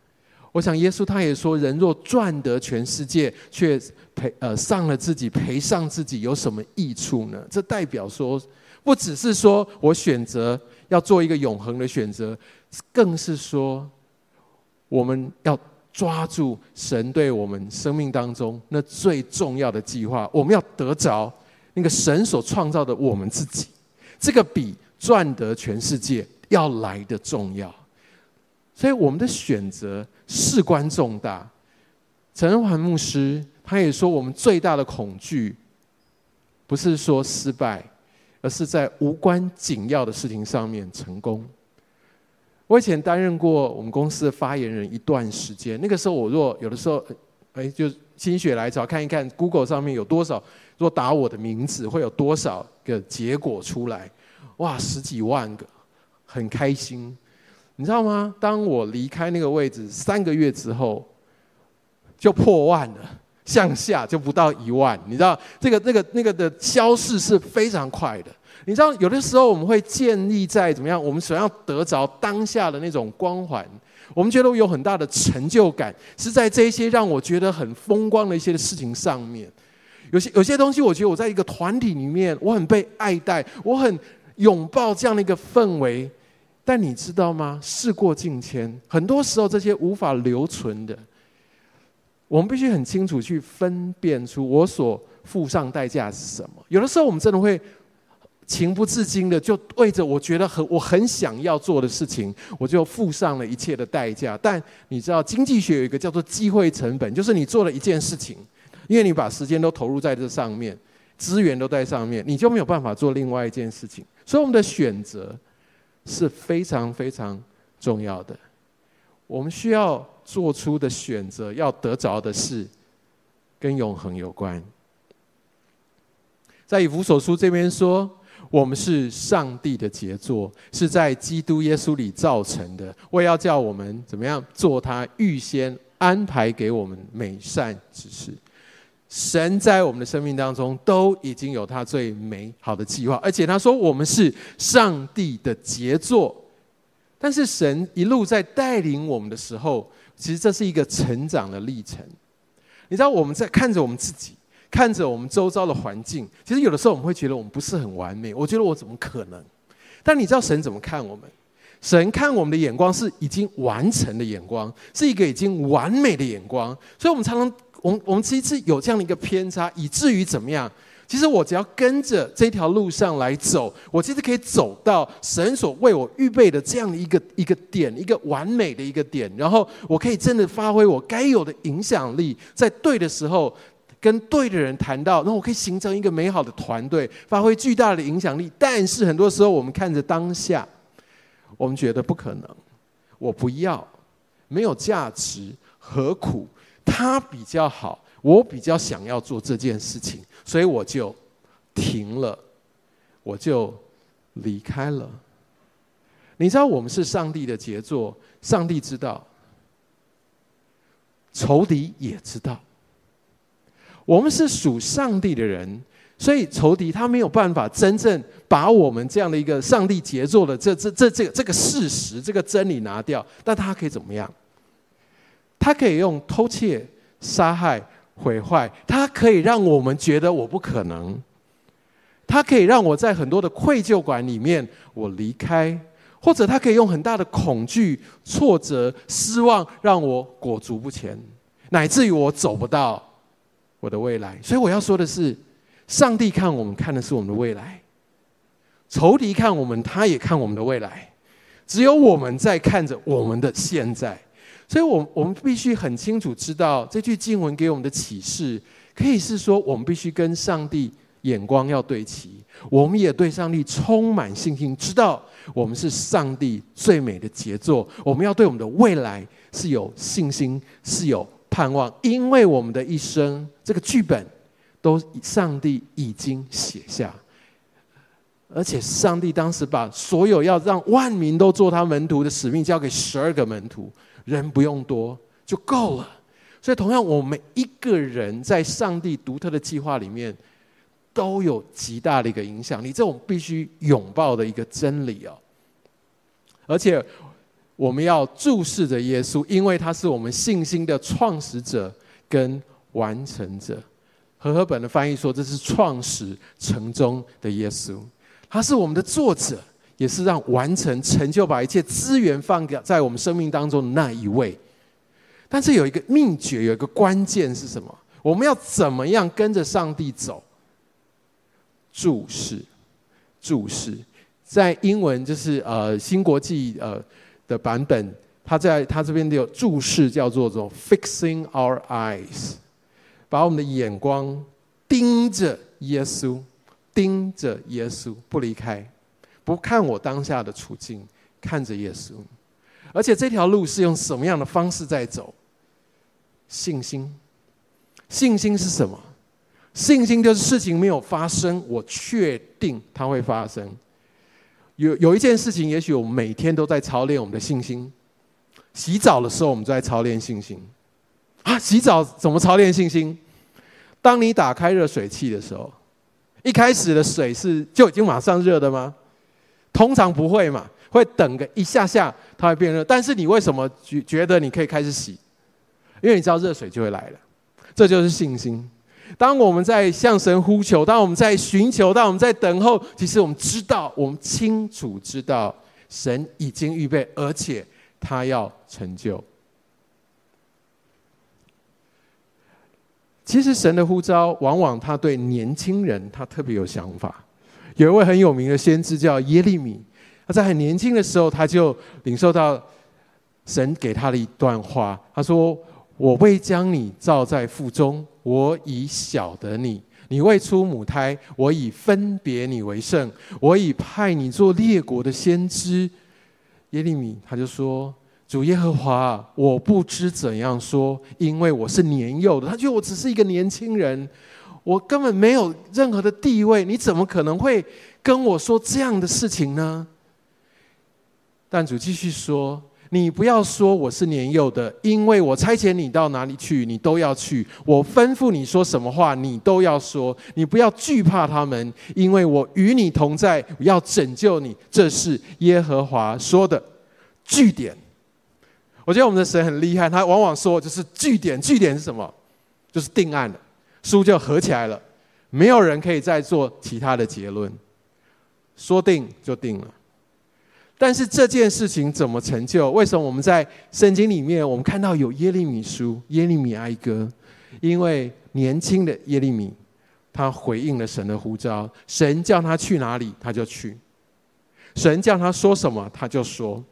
我想耶稣他也说，人若赚得全世界，却赔呃丧了自己，赔上自己，有什么益处呢？这代表说，不只是说我选择要做一个永恒的选择，更是说我们要抓住神对我们生命当中那最重要的计划，我们要得着那个神所创造的我们自己。这个比赚得全世界要来得重要，所以我们的选择事关重大。陈恩环牧师他也说，我们最大的恐惧不是说失败，而是在无关紧要的事情上面成功。我以前担任过我们公司的发言人一段时间，那个时候我若有的时候，哎，就心血来潮看一看 Google 上面有多少。若打我的名字，会有多少个结果出来？哇，十几万个，很开心，你知道吗？当我离开那个位置三个月之后，就破万了，向下就不到一万。你知道这个、这个、那个的消逝是非常快的。你知道，有的时候我们会建立在怎么样？我们想要得着当下的那种光环，我们觉得我有很大的成就感，是在这些让我觉得很风光的一些事情上面。有些有些东西，我觉得我在一个团体里面，我很被爱戴，我很拥抱这样的一个氛围。但你知道吗？事过境迁，很多时候这些无法留存的，我们必须很清楚去分辨出我所付上代价是什么。有的时候，我们真的会情不自禁的就为着我觉得很我很想要做的事情，我就付上了一切的代价。但你知道，经济学有一个叫做机会成本，就是你做了一件事情。因为你把时间都投入在这上面，资源都在上面，你就没有办法做另外一件事情。所以我们的选择是非常非常重要的。我们需要做出的选择，要得着的是跟永恒有关。在以弗所书这边说，我们是上帝的杰作，是在基督耶稣里造成的。为要叫我们怎么样做他预先安排给我们美善之事。神在我们的生命当中都已经有他最美好的计划，而且他说我们是上帝的杰作。但是神一路在带领我们的时候，其实这是一个成长的历程。你知道我们在看着我们自己，看着我们周遭的环境，其实有的时候我们会觉得我们不是很完美。我觉得我怎么可能？但你知道神怎么看我们？神看我们的眼光是已经完成的眼光，是一个已经完美的眼光。所以，我们常常。我们我们其实有这样的一个偏差，以至于怎么样？其实我只要跟着这条路上来走，我其实可以走到神所为我预备的这样的一个一个点，一个完美的一个点。然后我可以真的发挥我该有的影响力，在对的时候跟对的人谈到，那我可以形成一个美好的团队，发挥巨大的影响力。但是很多时候我们看着当下，我们觉得不可能，我不要，没有价值，何苦？他比较好，我比较想要做这件事情，所以我就停了，我就离开了。你知道我们是上帝的杰作，上帝知道，仇敌也知道。我们是属上帝的人，所以仇敌他没有办法真正把我们这样的一个上帝杰作的这这这这个这个事实、这个真理拿掉，但他可以怎么样？他可以用偷窃、杀害、毁坏，他可以让我们觉得我不可能。他可以让我在很多的愧疚感里面我离开，或者他可以用很大的恐惧、挫折、失望让我裹足不前，乃至于我走不到我的未来。所以我要说的是，上帝看我们看的是我们的未来，仇敌看我们他也看我们的未来，只有我们在看着我们的现在。所以，我我们必须很清楚知道这句经文给我们的启示，可以是说，我们必须跟上帝眼光要对齐，我们也对上帝充满信心，知道我们是上帝最美的杰作。我们要对我们的未来是有信心，是有盼望，因为我们的一生这个剧本都上帝已经写下，而且上帝当时把所有要让万民都做他门徒的使命交给十二个门徒。人不用多就够了，所以同样，我们一个人在上帝独特的计划里面都有极大的一个影响力，这种必须拥抱的一个真理哦。而且我们要注视着耶稣，因为他是我们信心的创始者跟完成者。和合本的翻译说，这是创始成终的耶稣，他是我们的作者。也是让完成成就，把一切资源放在我们生命当中的那一位。但是有一个秘诀，有一个关键是什么？我们要怎么样跟着上帝走？注视，注视，在英文就是呃新国际呃的版本，他在他这边有注释，叫做做 fixing our eyes，把我们的眼光盯着耶稣，盯着耶稣，不离开。不看我当下的处境，看着耶稣，而且这条路是用什么样的方式在走？信心，信心是什么？信心就是事情没有发生，我确定它会发生。有有一件事情，也许我们每天都在操练我们的信心。洗澡的时候，我们就在操练信心。啊，洗澡怎么操练信心？当你打开热水器的时候，一开始的水是就已经马上热的吗？通常不会嘛，会等个一下下，它会变热。但是你为什么觉觉得你可以开始洗？因为你知道热水就会来了，这就是信心。当我们在向神呼求，当我们在寻求，当我们在等候，其实我们知道，我们清楚知道，神已经预备，而且他要成就。其实神的呼召，往往他对年轻人，他特别有想法。有一位很有名的先知叫耶利米，他在很年轻的时候，他就领受到神给他的一段话。他说：“我未将你造在腹中，我已晓得你。你未出母胎，我已分别你为圣，我已派你做列国的先知。耶利米他就说：“主耶和华，我不知怎样说，因为我是年幼的。他觉得我只是一个年轻人，我根本没有任何的地位，你怎么可能会跟我说这样的事情呢？”但主继续说。你不要说我是年幼的，因为我差遣你到哪里去，你都要去；我吩咐你说什么话，你都要说。你不要惧怕他们，因为我与你同在，我要拯救你。这是耶和华说的。据点。我觉得我们的神很厉害，他往往说就是据点。据点是什么？就是定案了，书就合起来了，没有人可以再做其他的结论。说定就定了。但是这件事情怎么成就？为什么我们在圣经里面，我们看到有耶利米书、耶利米哀歌？因为年轻的耶利米，他回应了神的呼召，神叫他去哪里，他就去；神叫他说什么，他就说。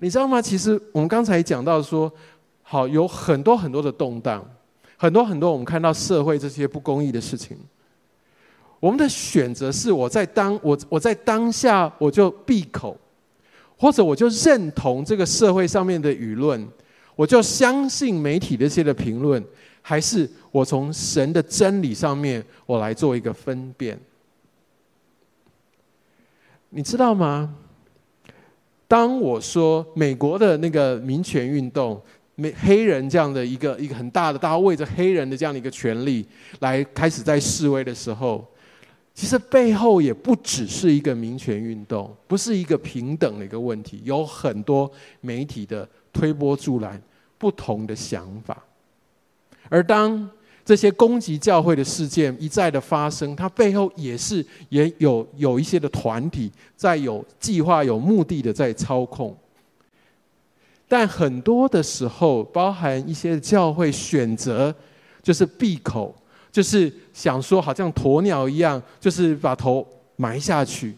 你知道吗？其实我们刚才讲到说，好，有很多很多的动荡，很多很多我们看到社会这些不公义的事情。我们的选择是我在当我我在当下我就闭口，或者我就认同这个社会上面的舆论，我就相信媒体这些的评论，还是我从神的真理上面我来做一个分辨？你知道吗？当我说美国的那个民权运动，美黑人这样的一个一个很大的，大家为着黑人的这样的一个权利来开始在示威的时候。其实背后也不只是一个民权运动，不是一个平等的一个问题，有很多媒体的推波助澜，不同的想法。而当这些攻击教会的事件一再的发生，它背后也是也有有一些的团体在有计划、有目的的在操控。但很多的时候，包含一些教会选择就是闭口。就是想说，好像鸵鸟一样，就是把头埋下去。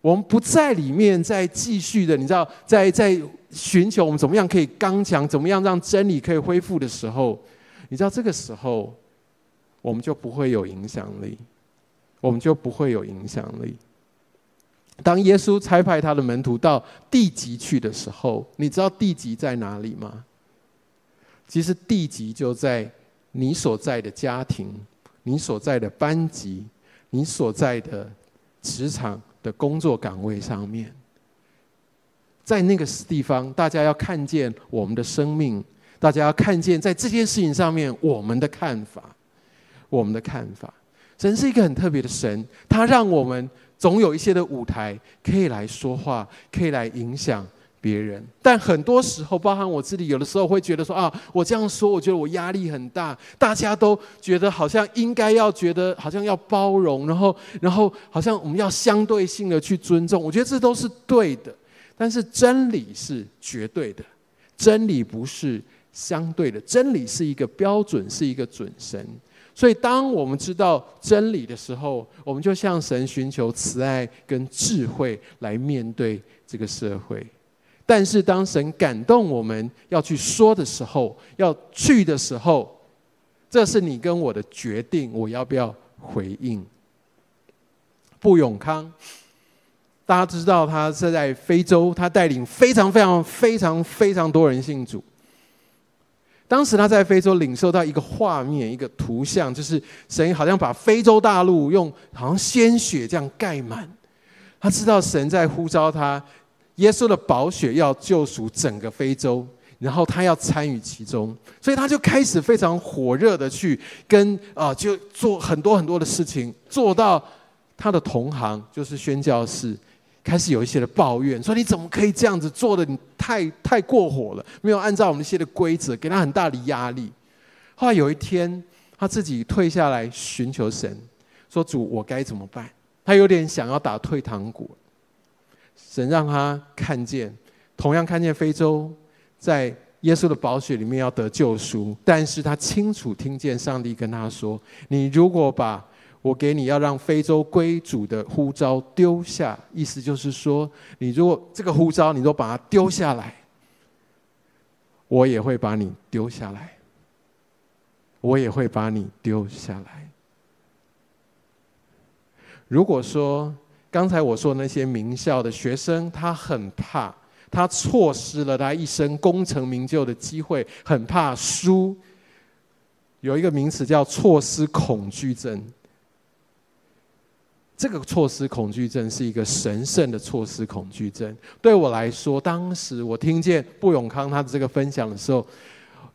我们不在里面再继续的，你知道，在在寻求我们怎么样可以刚强，怎么样让真理可以恢复的时候，你知道这个时候，我们就不会有影响力，我们就不会有影响力。当耶稣差派他的门徒到地极去的时候，你知道地极在哪里吗？其实地极就在。你所在的家庭，你所在的班级，你所在的职场的工作岗位上面，在那个地方，大家要看见我们的生命，大家要看见在这件事情上面我们的看法，我们的看法。神是一个很特别的神，他让我们总有一些的舞台可以来说话，可以来影响。别人，但很多时候，包含我自己，有的时候会觉得说啊，我这样说，我觉得我压力很大。大家都觉得好像应该要觉得，好像要包容，然后，然后好像我们要相对性的去尊重。我觉得这都是对的，但是真理是绝对的，真理不是相对的，真理是一个标准，是一个准绳。所以，当我们知道真理的时候，我们就向神寻求慈爱跟智慧来面对这个社会。但是，当神感动我们要去说的时候，要去的时候，这是你跟我的决定，我要不要回应？布永康，大家知道他是在非洲，他带领非常非常非常非常多人信主。当时他在非洲领受到一个画面，一个图像，就是神好像把非洲大陆用好像鲜血这样盖满。他知道神在呼召他。耶稣的宝血要救赎整个非洲，然后他要参与其中，所以他就开始非常火热的去跟啊、就做很多很多的事情，做到他的同行就是宣教士开始有一些的抱怨，说你怎么可以这样子做的？你太太过火了，没有按照我们一些的规则，给他很大的压力。后来有一天，他自己退下来寻求神，说主，我该怎么办？他有点想要打退堂鼓。神让他看见，同样看见非洲在耶稣的宝血里面要得救赎，但是他清楚听见上帝跟他说：“你如果把我给你要让非洲归主的呼召丢下，意思就是说，你如果这个呼召你都把它丢下来，我也会把你丢下来。我也会把你丢下来。如果说刚才我说那些名校的学生，他很怕，他错失了他一生功成名就的机会，很怕输。有一个名词叫错失恐惧症。这个错失恐惧症是一个神圣的错失恐惧症。对我来说，当时我听见布永康他的这个分享的时候，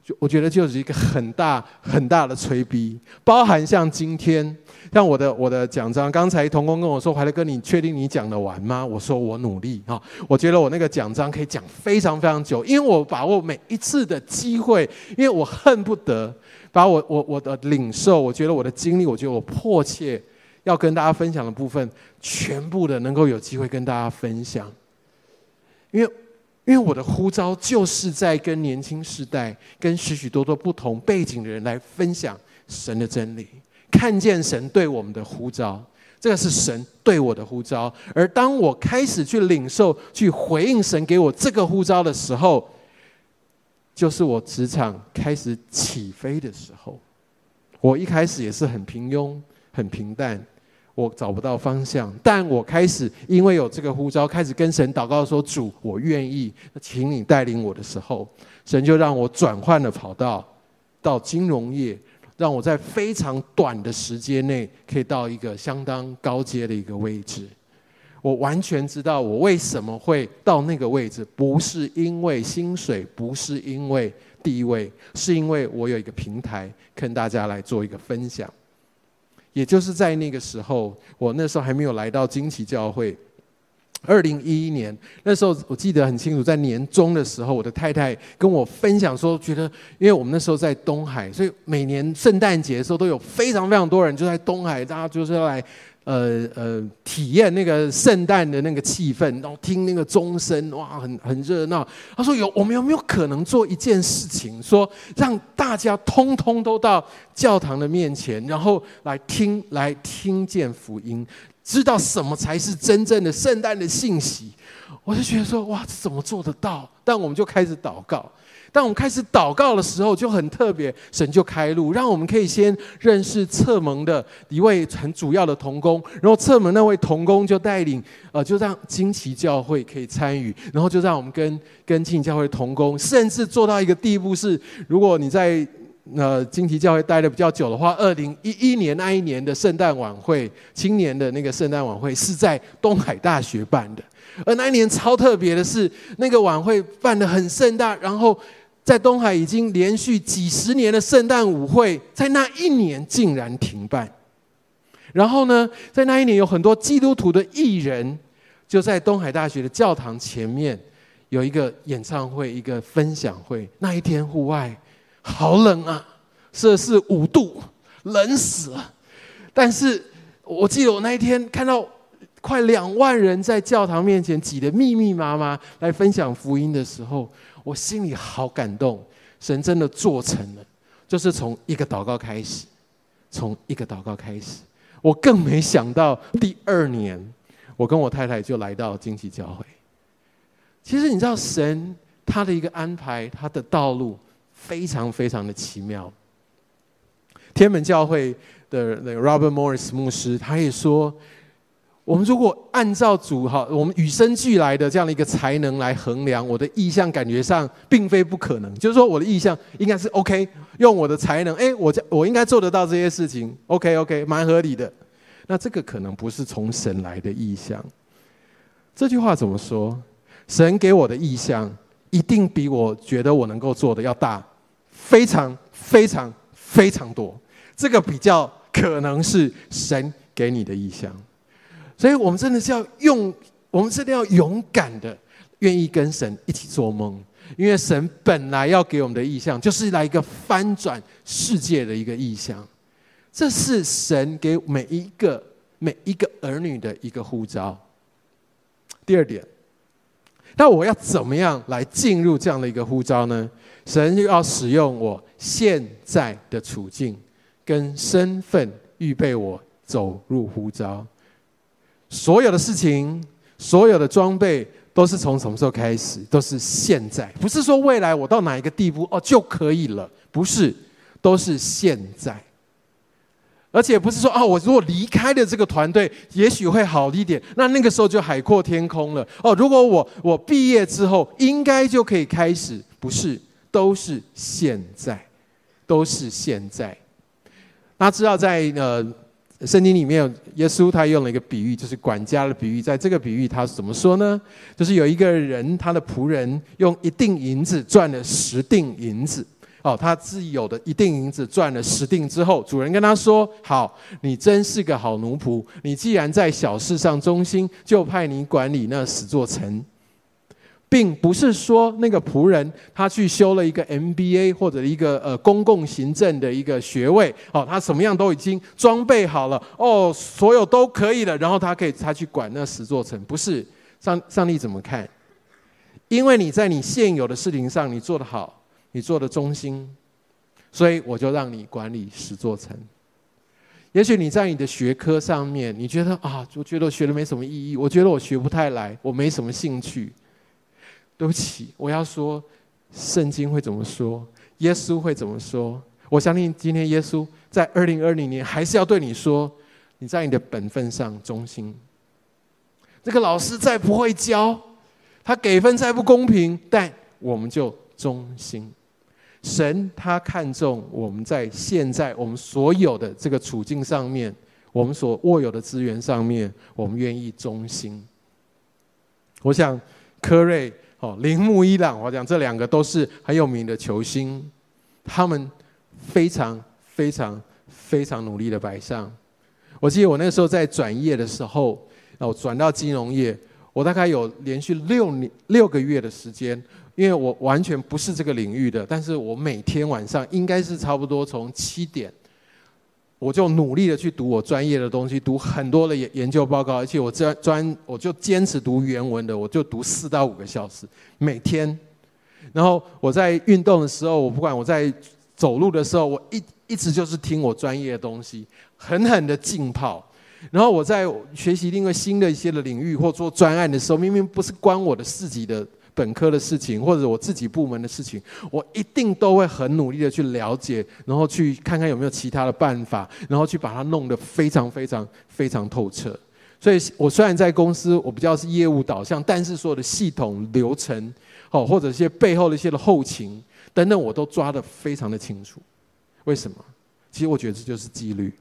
就我觉得就是一个很大很大的催逼，包含像今天，像我的我的奖章，刚才童工跟我说，怀德哥，你确定你讲得完吗？我说我努力啊，我觉得我那个奖章可以讲非常非常久，因为我把握每一次的机会，因为我恨不得把我我我的领受，我觉得我的经历，我觉得我迫切。要跟大家分享的部分，全部的能够有机会跟大家分享，因为，因为我的呼召就是在跟年轻世代、跟许许多多不同背景的人来分享神的真理，看见神对我们的呼召，这个是神对我的呼召。而当我开始去领受、去回应神给我这个呼召的时候，就是我职场开始起飞的时候。我一开始也是很平庸、很平淡。我找不到方向，但我开始因为有这个呼召，开始跟神祷告说：“主，我愿意，请你带领我的时候，神就让我转换了跑道，到金融业，让我在非常短的时间内可以到一个相当高阶的一个位置。我完全知道我为什么会到那个位置，不是因为薪水，不是因为地位，是因为我有一个平台跟大家来做一个分享。”也就是在那个时候，我那时候还没有来到惊奇教会。二零一一年那时候，我记得很清楚，在年终的时候，我的太太跟我分享说，觉得因为我们那时候在东海，所以每年圣诞节的时候都有非常非常多人就在东海，大家就是要来。呃呃，体验那个圣诞的那个气氛，然后听那个钟声，哇，很很热闹。他说有，我们有没有可能做一件事情，说让大家通通都到教堂的面前，然后来听，来听见福音，知道什么才是真正的圣诞的信息。我就觉得说，哇，这怎么做得到？但我们就开始祷告。当我们开始祷告的时候，就很特别，神就开路，让我们可以先认识侧门的一位很主要的同工，然后侧门那位同工就带领，呃，就让惊奇教会可以参与，然后就让我们跟跟惊奇教会同工，甚至做到一个地步是，如果你在呃惊奇教会待的比较久的话，二零一一年那一年的圣诞晚会，青年的那个圣诞晚会是在东海大学办的，而那一年超特别的是，那个晚会办得很盛大，然后。在东海已经连续几十年的圣诞舞会，在那一年竟然停办。然后呢，在那一年有很多基督徒的艺人，就在东海大学的教堂前面有一个演唱会，一个分享会。那一天户外好冷啊，摄氏五度，冷死了。但是我记得我那一天看到快两万人在教堂面前挤得密密麻麻来分享福音的时候。我心里好感动，神真的做成了，就是从一个祷告开始，从一个祷告开始。我更没想到第二年，我跟我太太就来到惊奇教会。其实你知道，神他的一个安排，他的道路非常非常的奇妙。天门教会的那个 Robert Morris 牧师，他也说。我们如果按照主哈，我们与生俱来的这样的一个才能来衡量我的意向，感觉上并非不可能。就是说，我的意向应该是 OK，用我的才能，哎，我这我应该做得到这些事情，OK OK，蛮合理的。那这个可能不是从神来的意向。这句话怎么说？神给我的意向一定比我觉得我能够做的要大，非常非常非常多。这个比较可能是神给你的意向。所以我们真的是要用，我们真的要勇敢的，愿意跟神一起做梦，因为神本来要给我们的意向，就是来一个翻转世界的一个意向，这是神给每一个每一个儿女的一个呼召。第二点，那我要怎么样来进入这样的一个呼召呢？神又要使用我现在的处境跟身份，预备我走入呼召。所有的事情，所有的装备，都是从什么时候开始？都是现在，不是说未来我到哪一个地步哦就可以了，不是，都是现在。而且不是说啊，我如果离开了这个团队，也许会好一点。那那个时候就海阔天空了。哦，如果我我毕业之后，应该就可以开始。不是，都是现在，都是现在。大家知道，在呃圣经里面，耶稣他用了一个比喻，就是管家的比喻。在这个比喻，他怎么说呢？就是有一个人，他的仆人用一锭银子赚了十锭银子。哦，他自有的一锭银子赚了十锭之后，主人跟他说：“好，你真是个好奴仆。你既然在小事上忠心，就派你管理那十座城，并不是说那个仆人他去修了一个 MBA 或者一个呃公共行政的一个学位，哦，他什么样都已经装备好了，哦，所有都可以了，然后他可以他去管那十座城。不是上上帝怎么看？因为你在你现有的事情上你做得好。”你做的忠心，所以我就让你管理十座城。也许你在你的学科上面，你觉得啊，我觉得学的没什么意义，我觉得我学不太来，我没什么兴趣。对不起，我要说，圣经会怎么说？耶稣会怎么说？我相信今天耶稣在二零二零年还是要对你说，你在你的本分上忠心。这个老师再不会教，他给分再不公平，但我们就忠心。神他看重我们在现在我们所有的这个处境上面，我们所握有的资源上面，我们愿意忠心。我想科瑞哦，铃木一朗，我讲这两个都是很有名的球星，他们非常非常非常努力的摆上。我记得我那时候在转业的时候，哦转到金融业，我大概有连续六年六个月的时间。因为我完全不是这个领域的，但是我每天晚上应该是差不多从七点，我就努力的去读我专业的东西，读很多的研研究报告，而且我专专我就坚持读原文的，我就读四到五个小时每天。然后我在运动的时候，我不管我在走路的时候，我一一直就是听我专业的东西，狠狠的浸泡。然后我在学习另外新的一些的领域或做专案的时候，明明不是关我的自己的。本科的事情，或者我自己部门的事情，我一定都会很努力的去了解，然后去看看有没有其他的办法，然后去把它弄得非常非常非常透彻。所以，我虽然在公司我比较是业务导向，但是所有的系统流程，好，或者一些背后的一些的后勤等等，我都抓得非常的清楚。为什么？其实我觉得这就是纪律。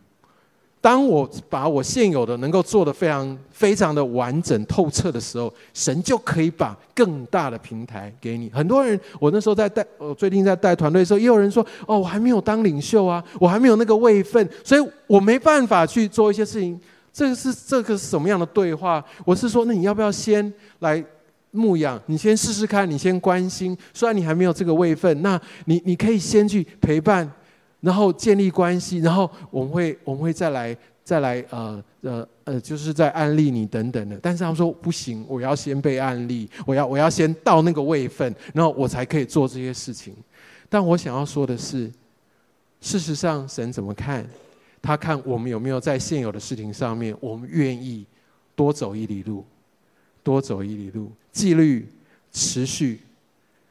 当我把我现有的能够做得非常非常的完整透彻的时候，神就可以把更大的平台给你。很多人，我那时候在带，我最近在带团队的时候，也有人说：“哦，我还没有当领袖啊，我还没有那个位分，所以我没办法去做一些事情。”这个是这个是什么样的对话？我是说，那你要不要先来牧养？你先试试看，你先关心。虽然你还没有这个位分，那你你可以先去陪伴。然后建立关系，然后我们会我们会再来再来呃呃呃，就是在案例你等等的。但是他们说不行，我要先被案例，我要我要先到那个位份，然后我才可以做这些事情。但我想要说的是，事实上神怎么看？他看我们有没有在现有的事情上面，我们愿意多走一里路，多走一里路，纪律持续。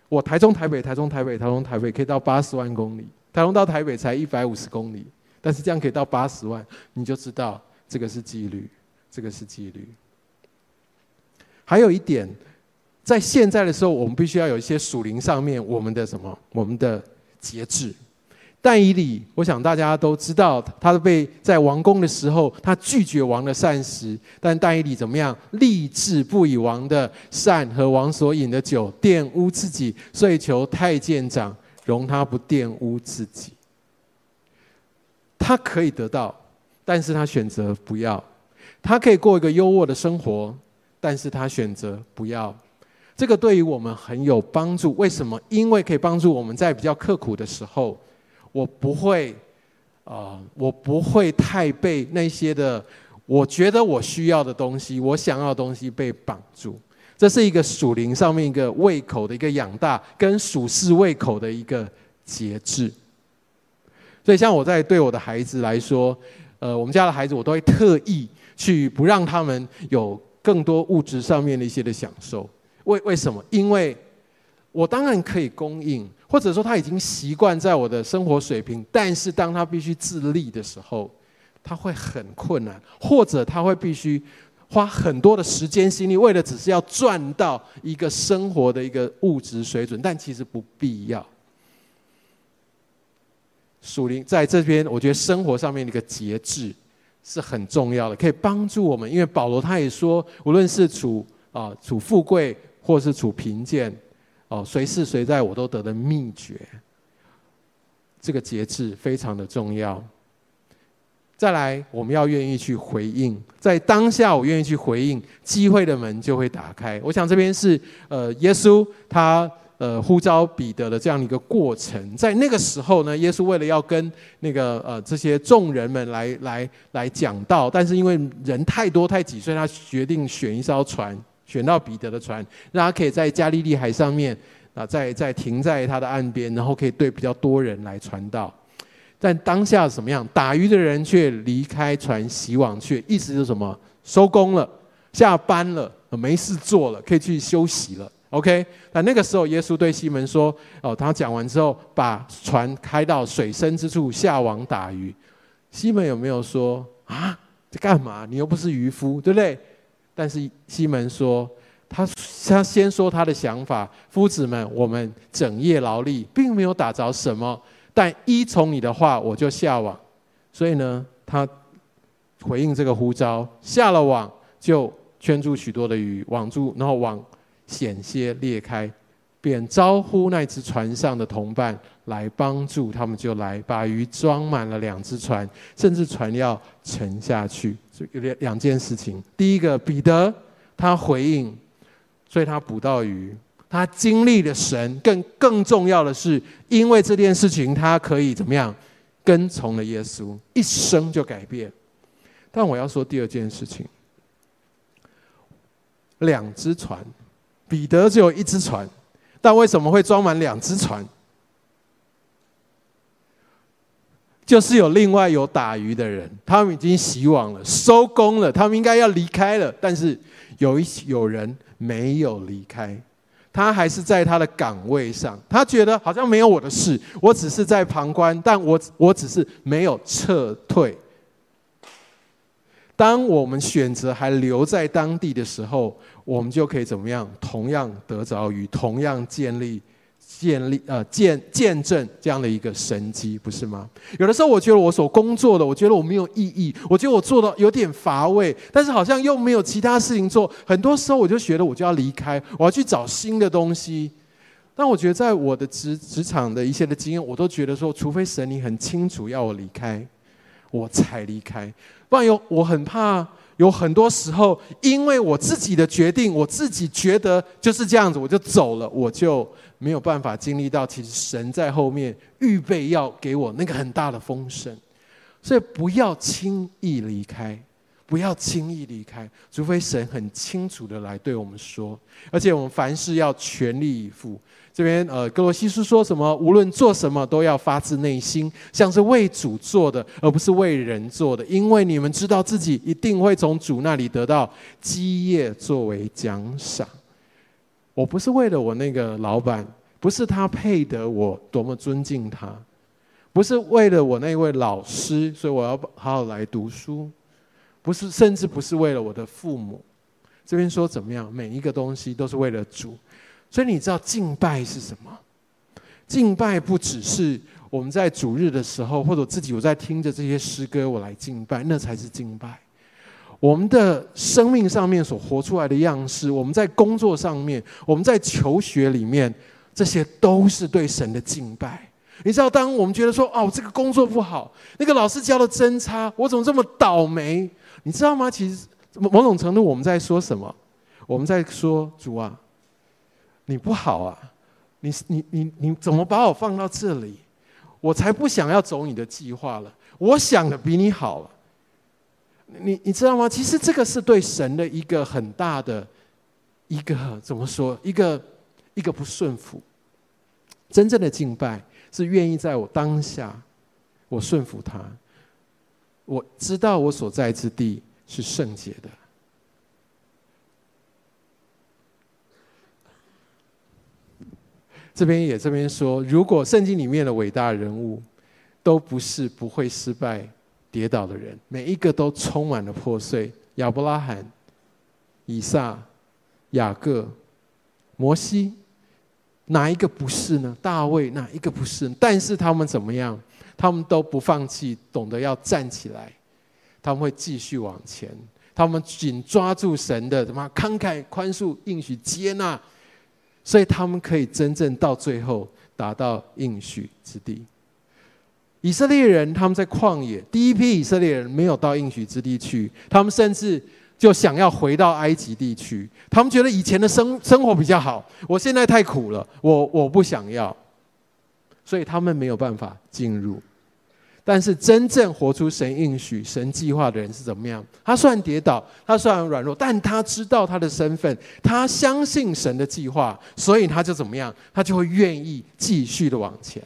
我台中台北台中台北台中台北可以到八十万公里。台中到台北才一百五十公里，但是这样可以到八十万，你就知道这个是纪律，这个是纪律。还有一点，在现在的时候，我们必须要有一些属灵上面我们的什么，我们的节制。但以理，我想大家都知道，他被在王宫的时候，他拒绝王的膳食，但但以理怎么样？立志不以王的膳和王所饮的酒玷污自己，所以求太监长。容他不玷污自己，他可以得到，但是他选择不要；他可以过一个优渥的生活，但是他选择不要。这个对于我们很有帮助。为什么？因为可以帮助我们在比较刻苦的时候，我不会，啊、呃，我不会太被那些的，我觉得我需要的东西，我想要的东西被绑住。这是一个属灵上面一个胃口的一个养大，跟属世胃口的一个节制。所以，像我在对我的孩子来说，呃，我们家的孩子，我都会特意去不让他们有更多物质上面的一些的享受。为为什么？因为我当然可以供应，或者说他已经习惯在我的生活水平，但是当他必须自立的时候，他会很困难，或者他会必须花很多的时间心力，为了只是要赚到一个生活的一个物质水准，但其实不必要。属灵在这边，我觉得生活上面的一个节制是很重要的，可以帮助我们。因为保罗他也说，无论是处啊处富贵，或是处贫贱。哦，随是随在我都得的秘诀，这个节制非常的重要。再来，我们要愿意去回应，在当下我愿意去回应，机会的门就会打开。我想这边是呃，耶稣他呃呼召彼得的这样的一个过程。在那个时候呢，耶稣为了要跟那个呃这些众人们来来来讲道，但是因为人太多太挤，所以他决定选一艘船。选到彼得的船，让他可以在加利利海上面啊，再再停在他的岸边，然后可以对比较多人来传道。但当下怎么样？打鱼的人却离开船洗网去，意思是什么？收工了，下班了，没事做了，可以去休息了。OK？那那个时候，耶稣对西门说：“哦，他讲完之后，把船开到水深之处下网打鱼。”西门有没有说啊？在干嘛？你又不是渔夫，对不对？但是西门说，他他先说他的想法，夫子们，我们整夜劳力，并没有打着什么，但依从你的话，我就下网。所以呢，他回应这个呼召，下了网就圈住许多的鱼，网住，然后网险些裂开，便招呼那只船上的同伴来帮助，他们就来把鱼装满了两只船，甚至船要沉下去。有两两件事情，第一个，彼得他回应，所以他捕到鱼，他经历了神，更更重要的是，因为这件事情，他可以怎么样跟从了耶稣，一生就改变。但我要说第二件事情，两只船，彼得只有一只船，但为什么会装满两只船？就是有另外有打鱼的人，他们已经洗网了，收工了，他们应该要离开了，但是有一有人没有离开，他还是在他的岗位上，他觉得好像没有我的事，我只是在旁观，但我我只是没有撤退。当我们选择还留在当地的时候，我们就可以怎么样？同样得着鱼，同样建立。建立呃见见证这样的一个神迹，不是吗？有的时候我觉得我所工作的，我觉得我没有意义，我觉得我做的有点乏味，但是好像又没有其他事情做。很多时候我就觉得我就要离开，我要去找新的东西。但我觉得在我的职职场的一些的经验，我都觉得说，除非神你很清楚要我离开，我才离开。不然有我很怕有很多时候，因为我自己的决定，我自己觉得就是这样子，我就走了，我就。没有办法经历到，其实神在后面预备要给我那个很大的丰盛，所以不要轻易离开，不要轻易离开，除非神很清楚的来对我们说。而且我们凡事要全力以赴。这边呃，格罗西斯说什么？无论做什么，都要发自内心，像是为主做的，而不是为人做的，因为你们知道自己一定会从主那里得到基业作为奖赏。我不是为了我那个老板，不是他配得我多么尊敬他，不是为了我那位老师，所以我要好好来读书，不是，甚至不是为了我的父母。这边说怎么样？每一个东西都是为了主，所以你知道敬拜是什么？敬拜不只是我们在主日的时候，或者自己我在听着这些诗歌，我来敬拜，那才是敬拜。我们的生命上面所活出来的样式，我们在工作上面，我们在求学里面，这些都是对神的敬拜。你知道，当我们觉得说，哦，这个工作不好，那个老师教的真差，我怎么这么倒霉？你知道吗？其实某种程度，我们在说什么？我们在说，主啊，你不好啊，你你你你怎么把我放到这里？我才不想要走你的计划了，我想的比你好了。你你知道吗？其实这个是对神的一个很大的一个怎么说？一个一个不顺服。真正的敬拜是愿意在我当下，我顺服他。我知道我所在之地是圣洁的。这边也这边说，如果圣经里面的伟大人物都不是不会失败、跌倒的人，每一个都充满了破碎。亚伯拉罕、以撒、雅各、摩西，哪一个不是呢？大卫哪一个不是？但是他们怎么样？他们都不放弃，懂得要站起来，他们会继续往前。他们紧抓住神的什么慷慨、宽恕、应许、接纳，所以他们可以真正到最后达到应许之地。以色列人他们在旷野，第一批以色列人没有到应许之地去，他们甚至就想要回到埃及地区。他们觉得以前的生生活比较好，我现在太苦了，我我不想要，所以他们没有办法进入。但是真正活出神应许、神计划的人是怎么样？他虽然跌倒，他虽然软弱，但他知道他的身份，他相信神的计划，所以他就怎么样？他就会愿意继续的往前。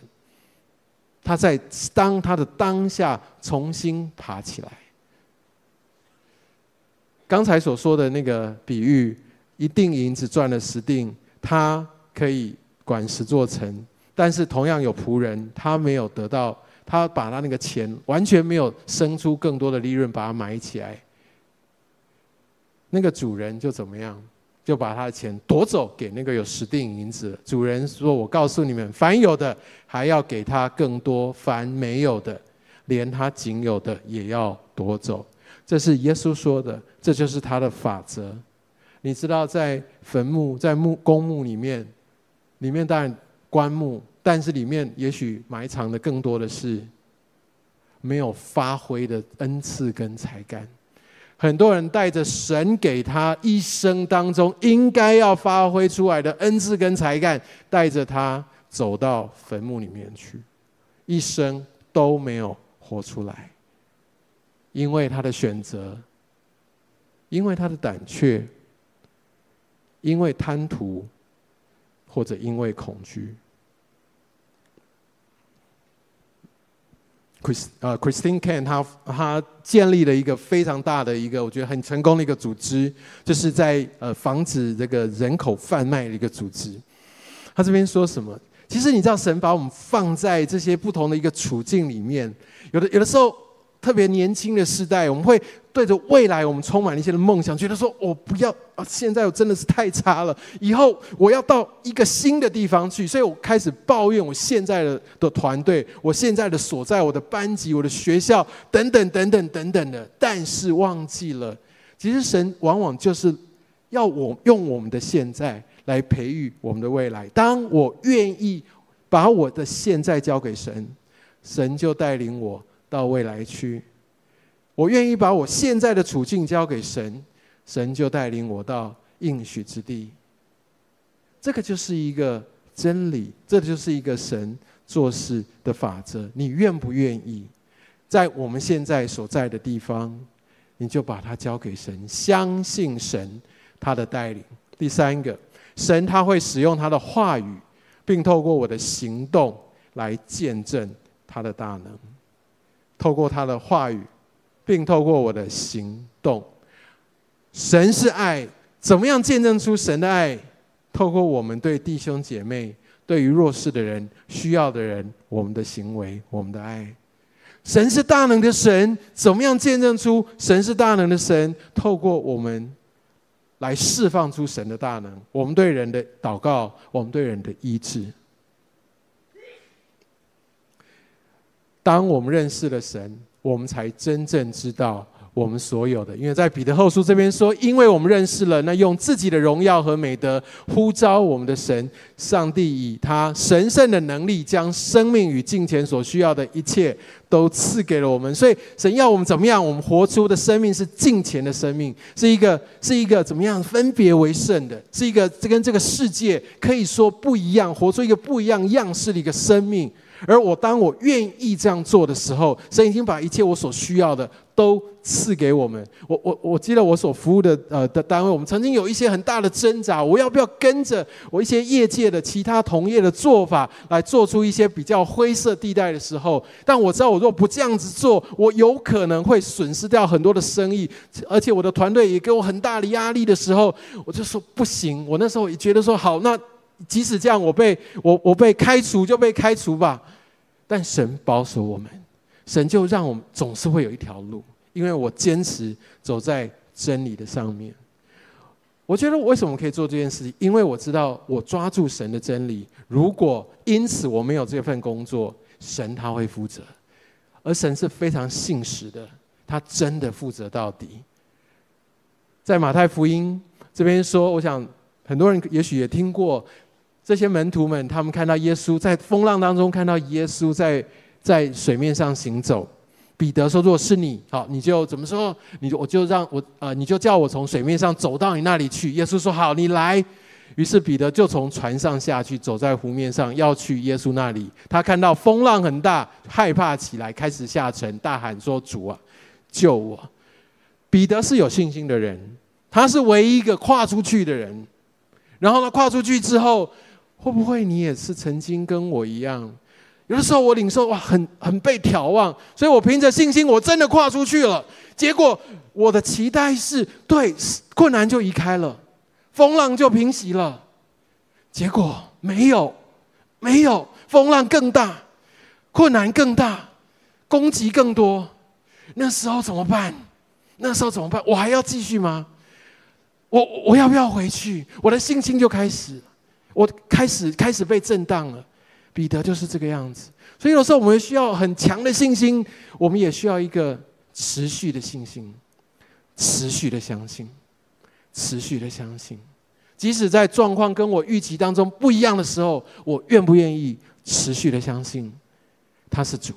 他在当他的当下重新爬起来。刚才所说的那个比喻，一锭银子赚了十锭，他可以管十座城，但是同样有仆人，他没有得到。他把他那个钱完全没有生出更多的利润，把它埋起来。那个主人就怎么样？就把他的钱夺走，给那个有十錠银子。主人说：“我告诉你们，凡有的还要给他更多；凡没有的，连他仅有的也要夺走。”这是耶稣说的，这就是他的法则。你知道，在坟墓、在墓公墓里面，里面当然棺木。但是里面也许埋藏的更多的是没有发挥的恩赐跟才干。很多人带着神给他一生当中应该要发挥出来的恩赐跟才干，带着他走到坟墓里面去，一生都没有活出来，因为他的选择，因为他的胆怯，因为贪图，或者因为恐惧。Chris 呃，Christine Ken，他他建立了一个非常大的一个，我觉得很成功的一个组织，就是在呃防止这个人口贩卖的一个组织。他这边说什么？其实你知道，神把我们放在这些不同的一个处境里面，有的有的时候。特别年轻的时代，我们会对着未来，我们充满一些的梦想，觉得说：“我不要啊！现在我真的是太差了，以后我要到一个新的地方去。”所以我开始抱怨我现在的的团队，我现在的所在，我的班级，我的学校等等等等等等的。但是忘记了，其实神往往就是要我用我们的现在来培育我们的未来。当我愿意把我的现在交给神，神就带领我。到未来去，我愿意把我现在的处境交给神，神就带领我到应许之地。这个就是一个真理，这就是一个神做事的法则。你愿不愿意在我们现在所在的地方，你就把它交给神，相信神他的带领。第三个，神他会使用他的话语，并透过我的行动来见证他的大能。透过他的话语，并透过我的行动，神是爱，怎么样见证出神的爱？透过我们对弟兄姐妹、对于弱势的人、需要的人，我们的行为、我们的爱。神是大能的神，怎么样见证出神是大能的神？透过我们来释放出神的大能。我们对人的祷告，我们对人的医治。当我们认识了神，我们才真正知道我们所有的。因为在彼得后书这边说，因为我们认识了那用自己的荣耀和美德呼召我们的神，上帝以他神圣的能力，将生命与金钱所需要的一切都赐给了我们。所以神要我们怎么样？我们活出的生命是金钱的生命，是一个是一个怎么样分别为圣的，是一个这跟这个世界可以说不一样，活出一个不一样样式的一个生命。而我当我愿意这样做的时候，神已经把一切我所需要的都赐给我们。我我我记得我所服务的呃的单位，我们曾经有一些很大的挣扎，我要不要跟着我一些业界的其他同业的做法来做出一些比较灰色地带的时候，但我知道我若不这样子做，我有可能会损失掉很多的生意，而且我的团队也给我很大的压力的时候，我就说不行。我那时候也觉得说好那。即使这样，我被我我被开除就被开除吧。但神保守我们，神就让我们总是会有一条路，因为我坚持走在真理的上面。我觉得我为什么可以做这件事情？因为我知道我抓住神的真理。如果因此我没有这份工作，神他会负责，而神是非常信实的，他真的负责到底。在马太福音这边说，我想很多人也许也听过，这些门徒们他们看到耶稣在风浪当中看到耶稣在在水面上行走。彼得说：“如果是你，好，你就怎么说？你我就让我呃，你就叫我从水面上走到你那里去。”耶稣说：“好，你来。”于是彼得就从船上下去，走在湖面上，要去耶稣那里。他看到风浪很大，害怕起来，开始下沉，大喊说：“主啊，救我！”彼得是有信心的人，他是唯一一个跨出去的人。然后呢跨出去之后，会不会你也是曾经跟我一样？有的时候我领受哇，很很被眺望，所以我凭着信心，我真的跨出去了。结果我的期待是对，困难就移开了，风浪就平息了。结果没有，没有，风浪更大，困难更大，攻击更多。那时候怎么办？那时候怎么办？我还要继续吗？我我要不要回去？我的信心就开始，我开始开始被震荡了。彼得就是这个样子，所以有时候我们需要很强的信心，我们也需要一个持续的信心，持续的相信，持续的相信，即使在状况跟我预期当中不一样的时候，我愿不愿意持续的相信他是主？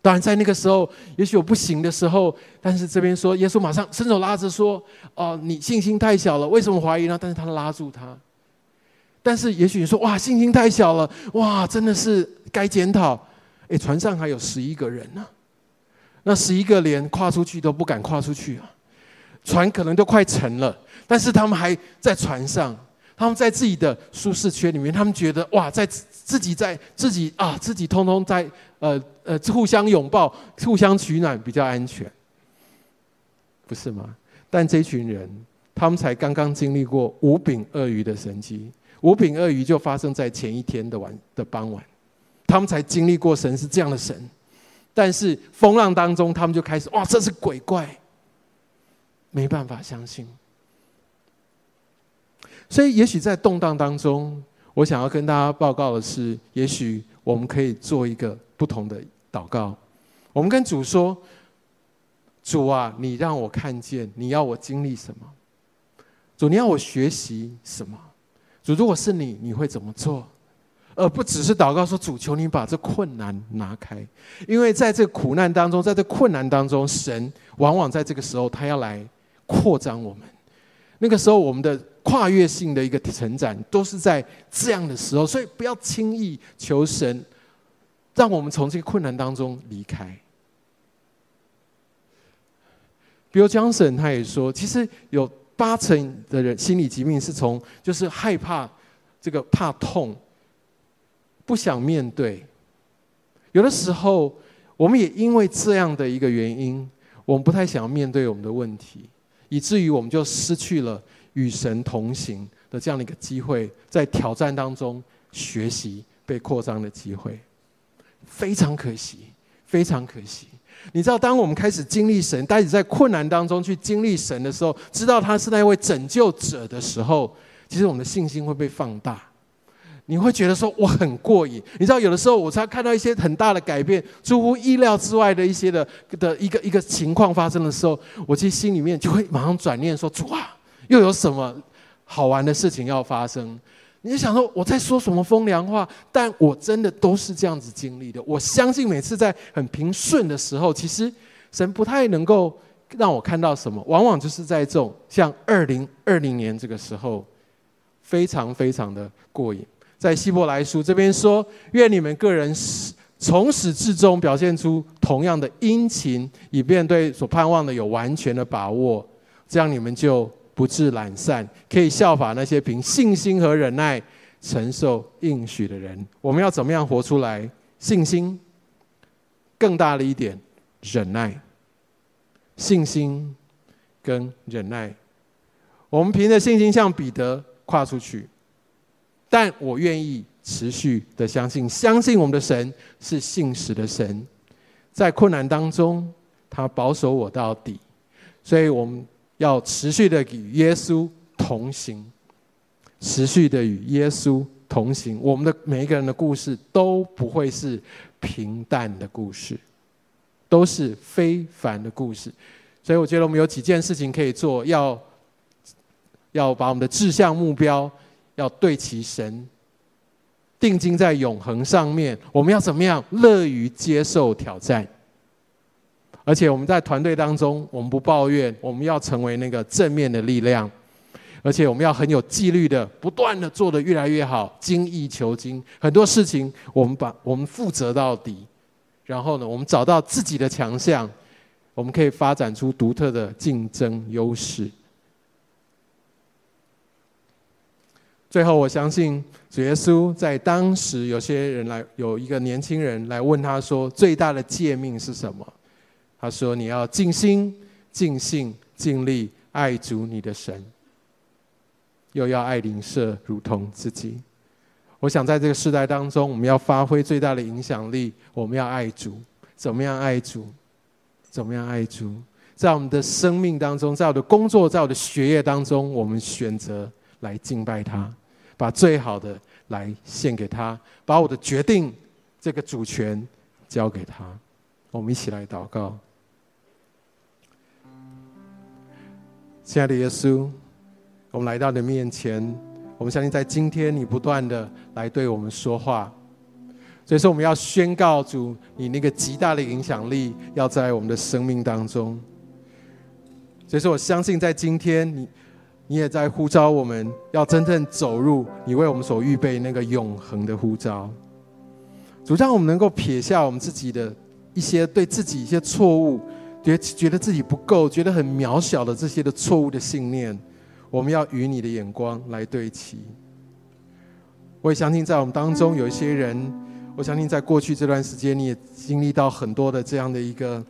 当然，在那个时候，也许我不行的时候，但是这边说，耶稣马上伸手拉着说：“哦，你信心太小了，为什么怀疑呢？”但是他拉住他。但是也许你说哇，信心太小了，哇，真的是该检讨。诶，船上还有十一个人呢，那十一个连跨出去都不敢跨出去啊，船可能都快沉了，但是他们还在船上，他们在自己的舒适圈里面，他们觉得哇，在自己在自己啊，自己通通在呃呃互相拥抱、互相取暖比较安全，不是吗？但这群人，他们才刚刚经历过五饼鳄鱼的神迹。五饼二鱼就发生在前一天的晚的傍晚，他们才经历过神是这样的神，但是风浪当中，他们就开始哇，这是鬼怪，没办法相信。所以，也许在动荡当中，我想要跟大家报告的是，也许我们可以做一个不同的祷告。我们跟主说：“主啊，你让我看见，你要我经历什么？主，你要我学习什么？”主，如果是你，你会怎么做？而不只是祷告说：“主，求你把这困难拿开。”因为在这苦难当中，在这困难当中，神往往在这个时候，他要来扩张我们。那个时候，我们的跨越性的一个成长，都是在这样的时候。所以，不要轻易求神，让我们从这个困难当中离开。比如江神他也说，其实有。八成的人心理疾病是从就是害怕这个怕痛，不想面对。有的时候，我们也因为这样的一个原因，我们不太想要面对我们的问题，以至于我们就失去了与神同行的这样的一个机会，在挑战当中学习被扩张的机会，非常可惜，非常可惜。你知道，当我们开始经历神，开始在困难当中去经历神的时候，知道他是那位拯救者的时候，其实我们的信心会被放大。你会觉得说我很过瘾。你知道，有的时候我才看到一些很大的改变，出乎意料之外的一些的的一个一个情况发生的时候，我其实心里面就会马上转念说：主啊，又有什么好玩的事情要发生？你想说我在说什么风凉话？但我真的都是这样子经历的。我相信每次在很平顺的时候，其实神不太能够让我看到什么，往往就是在这种像二零二零年这个时候，非常非常的过瘾。在希伯来书这边说，愿你们个人从始至终表现出同样的殷勤，以便对所盼望的有完全的把握，这样你们就。不致懒散，可以效法那些凭信心和忍耐承受应许的人。我们要怎么样活出来？信心更大的一点，忍耐。信心跟忍耐，我们凭着信心向彼得跨出去，但我愿意持续的相信，相信我们的神是信实的神，在困难当中，他保守我到底。所以我们要持续的与耶稣同行，持续的与耶稣同行。我们的每一个人的故事都不会是平淡的故事，都是非凡的故事。所以我觉得我们有几件事情可以做，要要把我们的志向目标要对齐神，定睛在永恒上面。我们要怎么样？乐于接受挑战。而且我们在团队当中，我们不抱怨，我们要成为那个正面的力量。而且我们要很有纪律的，不断的做得越来越好，精益求精。很多事情我们把我们负责到底，然后呢，我们找到自己的强项，我们可以发展出独特的竞争优势。最后，我相信主耶稣在当时，有些人来，有一个年轻人来问他说：“最大的诫命是什么？”他说：“你要尽心、尽性、尽力爱主你的神，又要爱邻舍如同自己。”我想在这个时代当中，我们要发挥最大的影响力。我们要爱主，怎么样爱主？怎么样爱主？在我们的生命当中，在我的工作，在我的学业当中，我们选择来敬拜他，把最好的来献给他，把我的决定这个主权交给他。我们一起来祷告。亲爱的耶稣，我们来到你的面前，我们相信在今天你不断的来对我们说话，所以说我们要宣告主你那个极大的影响力要在我们的生命当中。所以说我相信在今天你你也在呼召我们要真正走入你为我们所预备那个永恒的呼召。主让我们能够撇下我们自己的一些对自己一些错误。觉觉得自己不够，觉得很渺小的这些的错误的信念，我们要与你的眼光来对齐。我也相信在我们当中有一些人，我相信在过去这段时间你也经历到很多的这样的一个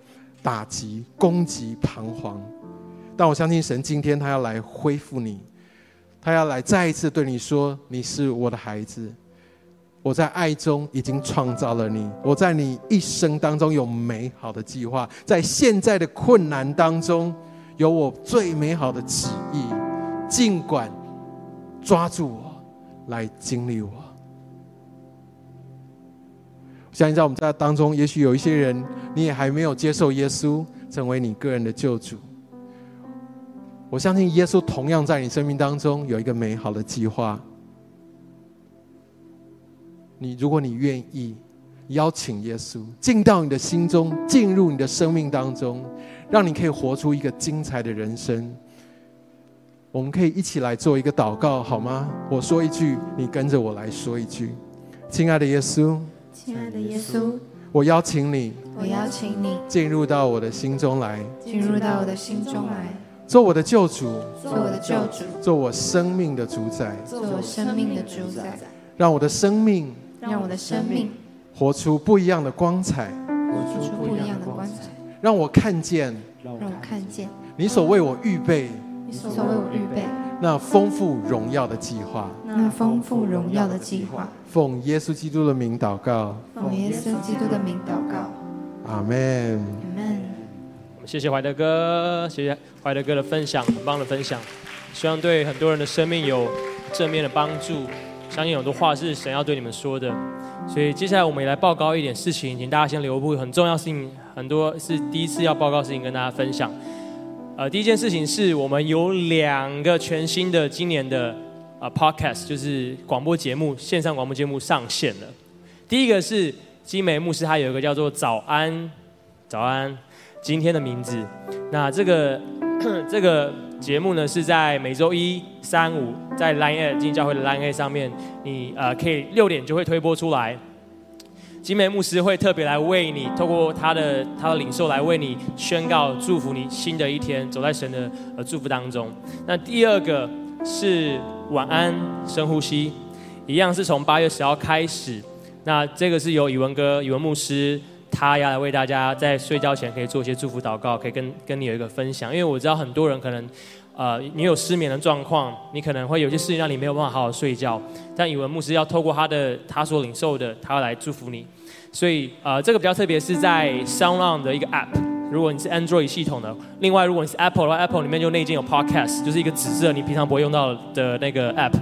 打击、攻击、彷徨。但我相信神今天他要来恢复你，他要来再一次对你说：“你是我的孩子。”我在爱中已经创造了你，我在你一生当中有美好的计划，在现在的困难当中有我最美好的旨意，尽管抓住我，来经历我。相信在我们在当中，也许有一些人你也还没有接受耶稣成为你个人的救主。我相信耶稣同样在你生命当中有一个美好的计划。你，如果你愿意邀请耶稣进到你的心中，进入你的生命当中，让你可以活出一个精彩的人生。我们可以一起来做一个祷告，好吗？我说一句，你跟着我来说一句。亲爱的耶稣，亲爱的耶稣，我邀请你，我邀请你进入到我的心中来，进入到我的心中来，做我的救主，做我的救主，做我生命的主宰，做我生命的主宰，让我的生命。让我的生命活出不一样的光彩，活出不一样的光彩。让我看见，让我看见你所为我预备，你所为我预备那丰富荣耀的计划，那丰富荣耀的计划。奉耶稣基督的名祷告，奉耶稣基督的名祷告。阿门。阿门。谢谢怀德哥，谢谢怀德哥的分享，很棒的分享，希望对很多人的生命有正面的帮助。相信很多话是神要对你们说的，所以接下来我们也来报告一点事情，请大家先留步。很重要事情，很多是第一次要报告事情跟大家分享。呃，第一件事情是我们有两个全新的今年的呃 podcast，就是广播节目，线上广播节目上线了。第一个是金梅牧师，他有一个叫做早安，早安，今天的名字。那这个 这个。节目呢是在每周一、三、五在 Line A 进教会的 Line A 上面，你呃可以六点就会推播出来。金梅牧师会特别来为你，透过他的他的领受来为你宣告祝福你新的一天，走在神的呃祝福当中。那第二个是晚安深呼吸，一样是从八月十号开始。那这个是由宇文哥、宇文牧师。他要来为大家在睡觉前可以做一些祝福祷告，可以跟跟你有一个分享。因为我知道很多人可能呃，你有失眠的状况，你可能会有些事情让你没有办法好好睡觉。但语文牧师要透过他的他所领受的，他要来祝福你。所以呃，这个比较特别是在 SoundOn 的一个 App，如果你是 Android 系统的，另外如果你是 Apple 的话，Apple 里面就内建有 Podcast，就是一个紫色你平常不会用到的那个 App，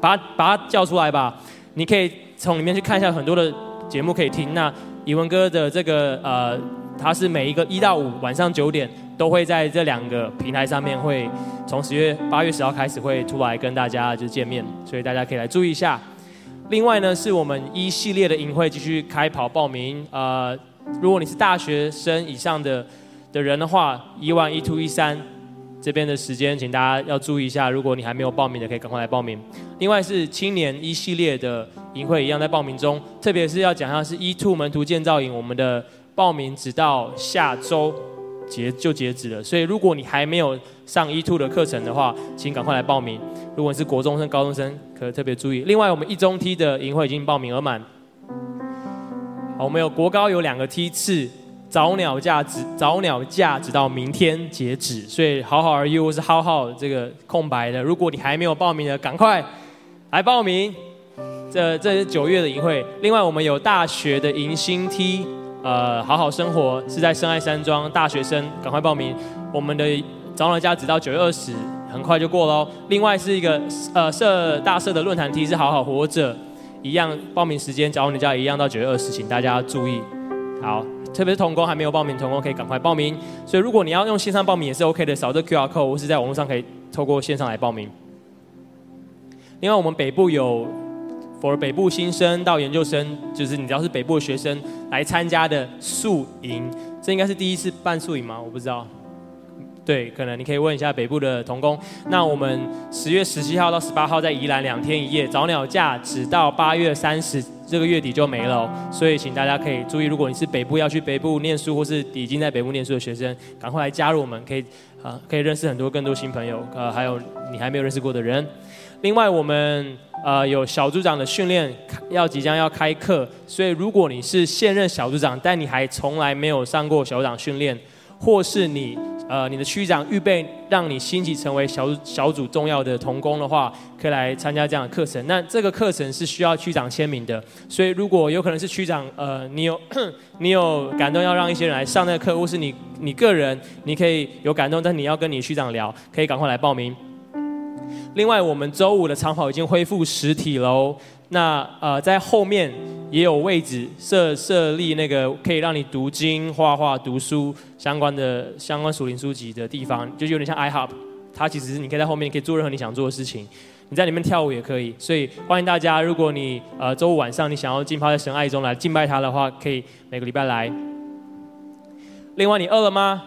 把它把它叫出来吧，你可以从里面去看一下很多的节目可以听。那以文哥的这个呃，他是每一个一到五晚上九点都会在这两个平台上面会从十月八月十号开始会出来跟大家就见面，所以大家可以来注意一下。另外呢，是我们一系列的营会继续开跑报名。呃，如果你是大学生以上的的人的话，一万一 two 一三这边的时间，请大家要注意一下。如果你还没有报名的，可以赶快来报名。另外是青年一系列的营会一样在报名中，特别是要讲一下是 E two 门徒建造营，我们的报名直到下周截就截止了。所以如果你还没有上 E two 的课程的话，请赶快来报名。如果你是国中生、高中生，可特别注意。另外，我们一中梯的营会已经报名额满。好，我们有国高有两个梯次，早鸟价直早鸟价直到明天截止，所以好好而优是好好这个空白的。如果你还没有报名的，赶快来报名。这这是九月的营会。另外，我们有大学的迎新梯，呃，好好生活是在深爱山庄，大学生赶快报名。我们的早鸟价直到九月二十。很快就过喽。另外是一个呃社大社的论坛梯是好好活着，一样报名时间，早鸟价一样到九月二十，请大家注意。好，特别是童工还没有报名，童工可以赶快报名。所以如果你要用线上报名也是 OK 的，扫这 QR code 或是在网络上可以透过线上来报名。另外我们北部有 for 北部新生到研究生，就是你只要是北部的学生来参加的宿营，这应该是第一次办宿营吗？我不知道。对，可能你可以问一下北部的童工。那我们十月十七号到十八号在宜兰两天一夜，早鸟价只到八月三十，这个月底就没了。所以请大家可以注意，如果你是北部要去北部念书，或是已经在北部念书的学生，赶快来加入我们，可以啊，可以认识很多更多新朋友。呃，还有你还没有认识过的人。另外，我们呃有小组长的训练要即将要开课，所以如果你是现任小组长，但你还从来没有上过小组长训练，或是你。呃，你的区长预备让你兴起成为小小组重要的同工的话，可以来参加这样的课程。那这个课程是需要区长签名的，所以如果有可能是区长，呃，你有 你有感动要让一些人来上那个课，或是你你个人你可以有感动，但你要跟你区长聊，可以赶快来报名。另外，我们周五的长跑已经恢复实体喽。那呃，在后面也有位置设设立那个可以让你读经、画画、读书相关的相关属灵书籍的地方，就有点像 iHub。它其实你可以在后面可以做任何你想做的事情，你在里面跳舞也可以。所以欢迎大家，如果你呃周五晚上你想要浸泡在神爱中来敬拜他的话，可以每个礼拜来。另外，你饿了吗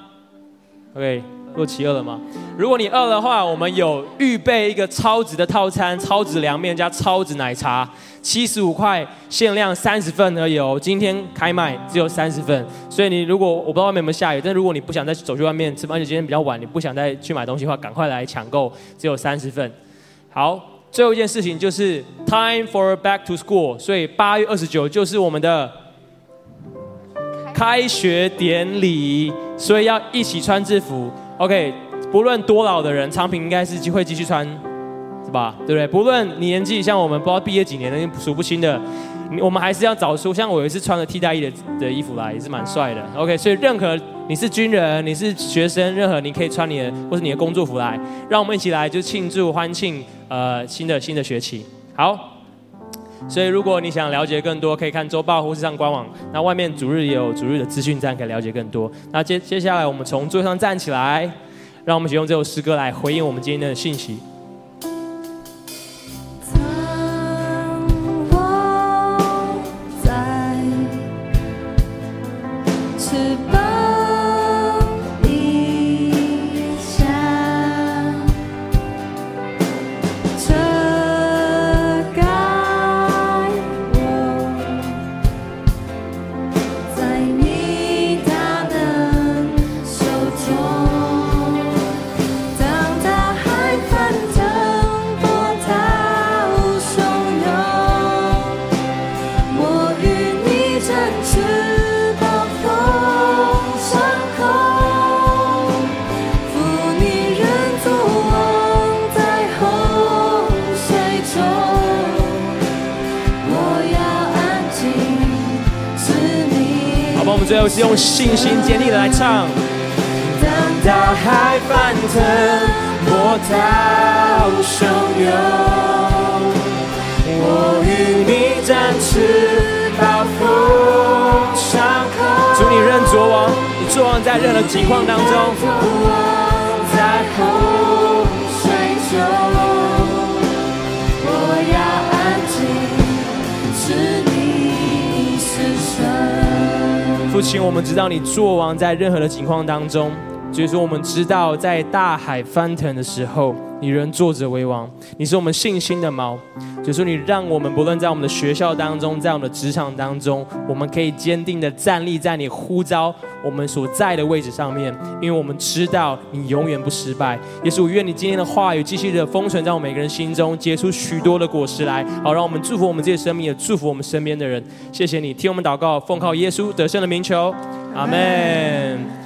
？OK。若饥饿了吗？如果你饿的话，我们有预备一个超值的套餐，超值凉面加超值奶茶，七十五块，限量三十份而已哦。今天开卖只有三十份，所以你如果我不知道外面有没有下雨，但如果你不想再走去外面吃饭，而且今天比较晚，你不想再去买东西的话，赶快来抢购，只有三十份。好，最后一件事情就是 time for back to school，所以八月二十九就是我们的开学典礼，所以要一起穿制服。OK，不论多老的人，昌平应该是机会继续穿，是吧？对不对？不论你年纪，像我们不知道毕业几年的，数不清的，我们还是要找出。像我有一次穿了替代衣的的衣服来，也是蛮帅的。OK，所以任何你是军人，你是学生，任何你可以穿你的或是你的工作服来，让我们一起来就庆祝欢庆呃新的新的学期。好，所以如果你想了解更多，可以看周报或是上官网。那外面逐日也有逐日的资讯站，可以了解更多。那接接下来我们从座位上站起来，让我们使用这首诗歌来回应我们今天的信息。是用信心坚定的来唱。当大海翻腾，波涛汹涌，我与你展翅暴风上空。主，你任作王，你作王在任何情况当中。亲，我们知道你作王在任何的情况当中，所以说我们知道在大海翻腾的时候，你仍坐着为王。你是我们信心的锚，就是你让我们不论在我们的学校当中，在我们的职场当中，我们可以坚定的站立在你呼召我们所在的位置上面，因为我们知道你永远不失败。也是我愿你今天的话语继续的封存在我们每个人心中，结出许多的果实来，好让我们祝福我们自己的生命，也祝福我们身边的人。谢谢你，听我们祷告，奉靠耶稣得胜的名求，阿门。